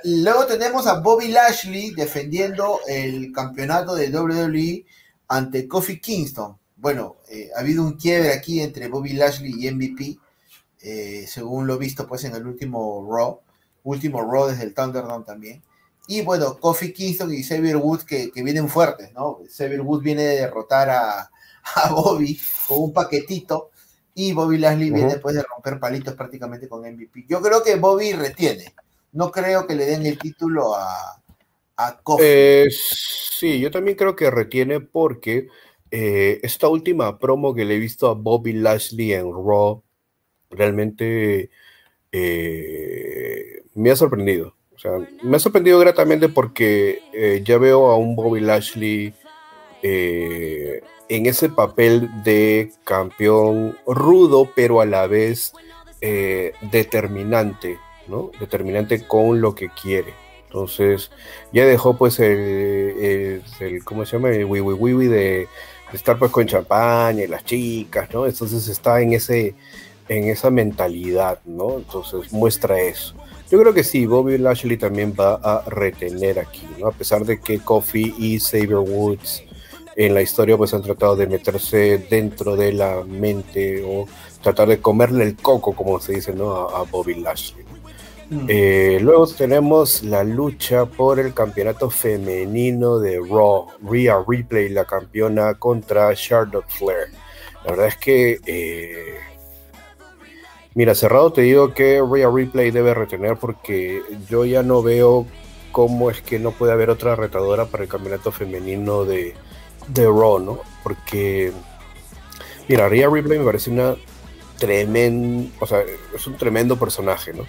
luego tenemos a Bobby Lashley defendiendo el campeonato de WWE ante Kofi Kingston. Bueno, eh, ha habido un quiebre aquí entre Bobby Lashley y MVP, eh, según lo visto pues en el último Raw, último Raw desde el Thunderdome también. Y bueno, Kofi Kingston y Xavier Woods que, vienen fuertes, ¿no? Xavier Woods viene de derrotar a, Bobby con un paquetito y Bobby Lashley viene después de romper palitos prácticamente con MVP. Yo creo que Bobby retiene. No creo que le den el título a, Eh, sí, yo también creo que retiene porque eh, esta última promo que le he visto a Bobby Lashley en Raw realmente eh, me ha sorprendido. O sea, me ha sorprendido gratamente porque ya veo a un Bobby Lashley en ese papel de campeón rudo, pero a la vez determinante, ¿no? Determinante con lo que quiere. Entonces, ya dejó pues el, el, ¿cómo se llama? El wiwi wiwi de estar pues con champaña y las chicas, ¿no? Entonces está en ese en esa mentalidad, ¿no? Entonces muestra eso. Yo creo que sí, Bobby Lashley también va a retener aquí, ¿no? A pesar de que Kofi y Xavier Woods en la historia pues han tratado de meterse dentro de la mente o tratar de comerle el coco, como se dice, ¿no? A Bobby Lashley. Mm. Eh, luego tenemos la lucha por el campeonato femenino de Raw. Rhea Ripley, la campeona contra Charlotte Flair. La verdad es que, eh, mira, cerrado te digo que Rhea Ripley debe retener porque yo ya no veo cómo es que no puede haber otra retadora para el campeonato femenino de, de Raw, ¿no? Porque, mira, Rhea Ripley me parece una tremenda, o sea, es un tremendo personaje, ¿no?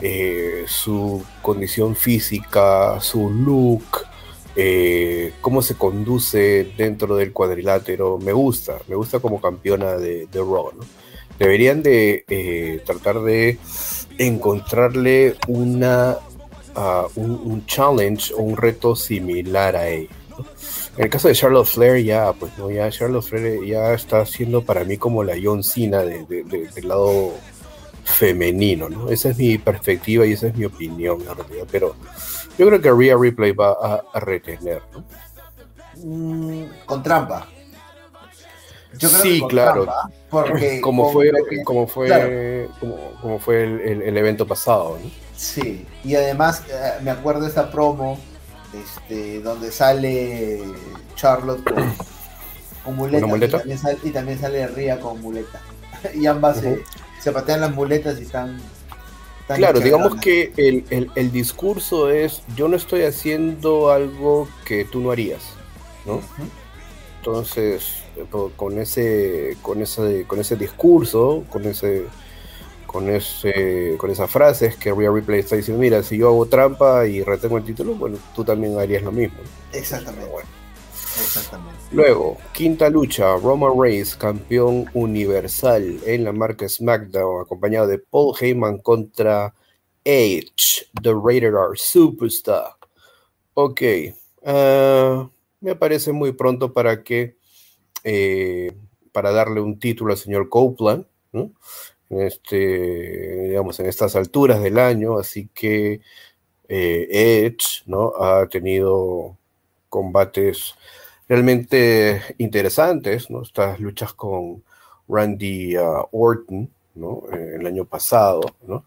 Eh, su condición física, su look, eh, cómo se conduce dentro del cuadrilátero. Me gusta, me gusta como campeona de, de Raw. deberían de eh, tratar de encontrarle una un, challenge o un reto similar a él. En el caso de Charlotte Flair, ya, pues no, ya Charlotte Flair ya está siendo para mí como la John del lado femenino, ¿no? Esa es mi perspectiva y esa es mi opinión, en realidad. Pero yo creo que Rhea Replay va a, retener, ¿no? Mm, con trampa. sí, claro. porque como fue, como fue, como, fue el, el evento pasado, ¿no? Sí, y además eh, me acuerdo de esta promo este, donde sale Charlotte con, muleta, Y, también sale, Ria con muleta. y ambas se, patean las muletas y están... claro, digamos que el, discurso es, yo no estoy haciendo algo que tú no harías, ¿no? Entonces, eh, con ese, con ese, con ese discurso, con ese con, ese, con esa frase es que Rhea Replay está diciendo, mira, si yo hago trampa y retengo el título, bueno, tú también harías lo mismo. Exactamente. Luego, quinta lucha, Roman Reigns, campeón universal en la marca SmackDown, acompañado de Paul Heyman contra Edge, The Rated R Superstar. Ok, ah, me parece muy pronto para que, eh, para darle un título al señor Copeland, este, digamos, en estas alturas del año, así que eh, Edge ¿no? ha tenido combates realmente interesantes, ¿no? estas luchas con Randy uh, Orton ¿no? el año pasado, ¿no?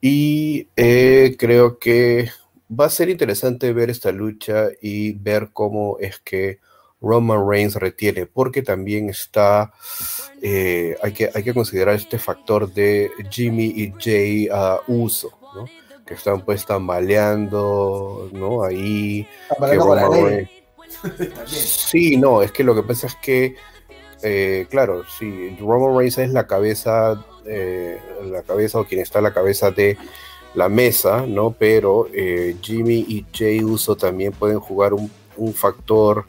y eh, creo que va a ser interesante ver esta lucha y ver cómo es que Roman Reigns retiene, porque también está, eh, hay, que, hay que considerar este factor de Jimmy y Jay uh, Uso, ¿no? que están pues tambaleando, ¿no? Ahí. sí, no, es que lo que pasa es que, eh, claro, sí, Roman Reigns es la cabeza, eh, la cabeza o quien está a la cabeza de la mesa, ¿no? Pero Jimmy y Jay Uso también pueden jugar un, un factor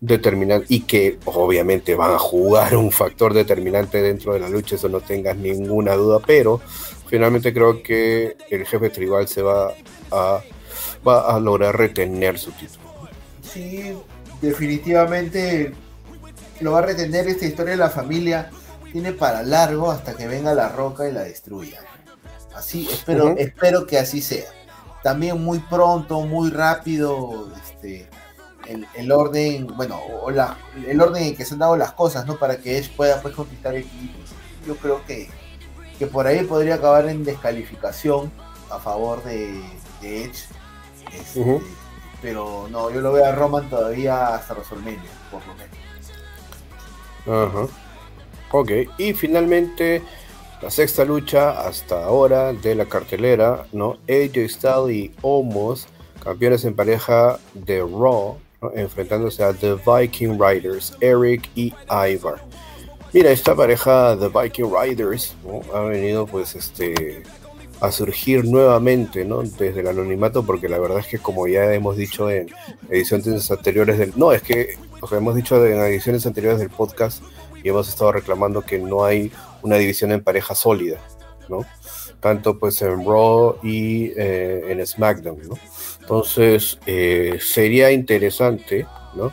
determinante y que obviamente van a jugar un factor determinante dentro de la lucha, eso no tengas ninguna duda, pero finalmente creo que el jefe tribal se va a, va a lograr retener su título. Sí, definitivamente lo va a retener esta historia de la familia tiene para largo hasta que venga la roca y la destruya. Así, espero, espero que así sea. También muy pronto, muy rápido, este, el, orden, bueno, o la, el orden en que se han dado las cosas, ¿no? Para que Edge pueda pues conquistar equipos. Yo creo que, que por ahí podría acabar en descalificación a favor de, Edge. Este, pero no, yo lo veo a Roman todavía hasta WrestleMania, por lo menos. Ajá. Ok, y finalmente la sexta lucha hasta ahora de la cartelera, ¿no? AJ Styles y Omos, campeones en pareja de Raw, enfrentándose a The Viking Riders, Eric y Ivar. Mira, esta pareja The Viking Riders ha venido pues este a surgir nuevamente, ¿no? Desde el anonimato, porque la verdad es que como ya hemos dicho en ediciones anteriores del... No, es que o hemos dicho en ediciones anteriores del podcast y hemos estado reclamando que no hay una división en pareja sólida, ¿no? Tanto pues en Raw y eh, en SmackDown, ¿no? Entonces, eh, sería interesante, ¿no?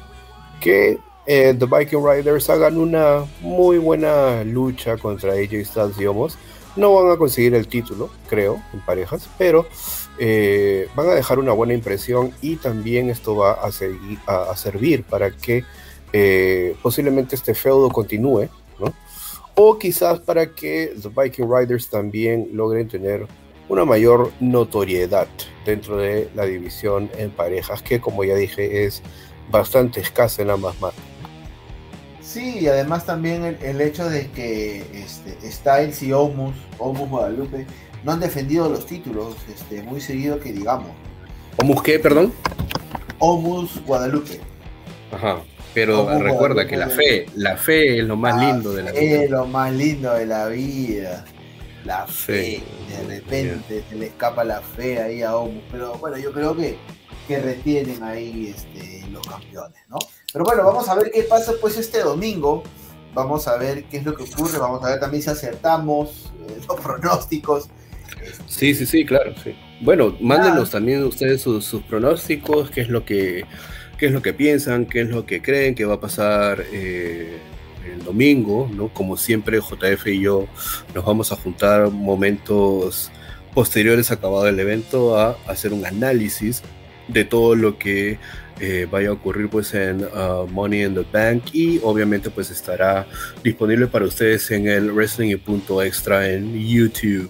Que eh, The Viking Riders hagan una muy buena lucha contra AJ Styles y Omos. No van a conseguir el título, creo, en parejas, pero eh, van a dejar una buena impresión y también esto va a, servir para que posiblemente este feudo continúe, ¿no? O quizás para que The Viking Riders también logren tener una mayor notoriedad dentro de la división en parejas, que como ya dije es bastante escasa en ambas marcas. Sí, y además también el, hecho de que este, Styles y Omus, Omus Guadalupe, no han defendido los títulos este, muy seguido que digamos. ¿Omus qué, perdón? Omus Guadalupe. Ajá, pero recuerda que la fe, la fe es lo más lindo de la vida. Es lo más lindo de la vida la fe, de repente se le escapa la fe ahí a Omus, pero bueno, yo creo que, que retienen ahí este, los campeones, ¿no? Pero bueno, vamos a ver qué pasa pues este domingo, vamos a ver qué es lo que ocurre, vamos a ver también si acertamos eh, los pronósticos. Sí, sí, sí, claro, sí. Bueno, mándenos también ustedes sus, pronósticos, qué es lo que qué es lo que piensan, qué es lo que creen que va a pasar eh, el domingo, ¿no? Como siempre, JF y yo nos vamos a juntar momentos posteriores acabado el evento a hacer un análisis de todo lo que eh, vaya a ocurrir pues en uh, Money in the Bank y obviamente pues estará disponible para ustedes en el Wrestling y Punto Extra en YouTube.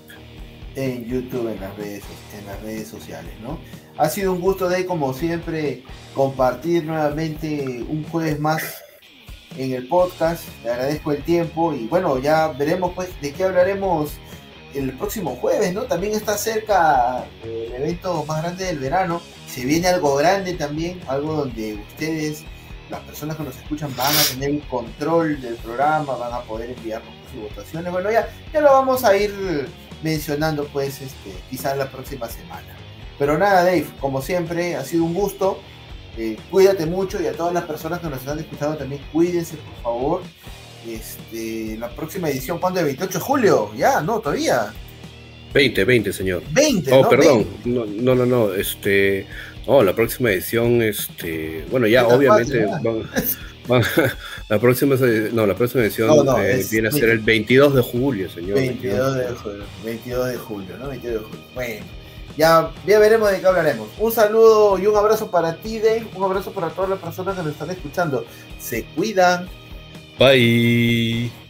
En YouTube, en las redes, en las redes sociales, ¿no? Ha sido un gusto de como siempre compartir nuevamente un jueves más en el podcast. Le agradezco el tiempo y bueno, ya veremos pues de qué hablaremos el próximo jueves, ¿no? También está cerca el evento más grande del verano. Se viene algo grande también, algo donde ustedes, las personas que nos escuchan, van a tener el control del programa, van a poder enviarnos sus votaciones. Bueno, ya, ya lo vamos a ir mencionando, pues, este, quizás la próxima semana. Pero nada, Dave, como siempre, ha sido un gusto. Eh, cuídate mucho y a todas las personas que nos están escuchando también cuídense, por favor. Este, la próxima edición, ¿cuándo? ¿El 28 de julio? Ya, no, todavía. 20, 20, señor. 20. Oh, perdón. No, no, no, este. Oh, la próxima edición, este. Bueno, ya, obviamente. la próxima, no, la próxima edición eh, viene a ser el 22 de julio, señor. 22 de julio, 22 de julio, ¿no? 22 de julio. Bueno, ya, ya veremos de qué hablaremos. Un saludo y un abrazo para ti, Dave. Un abrazo para todas las personas que nos están escuchando. Se cuidan. Bye.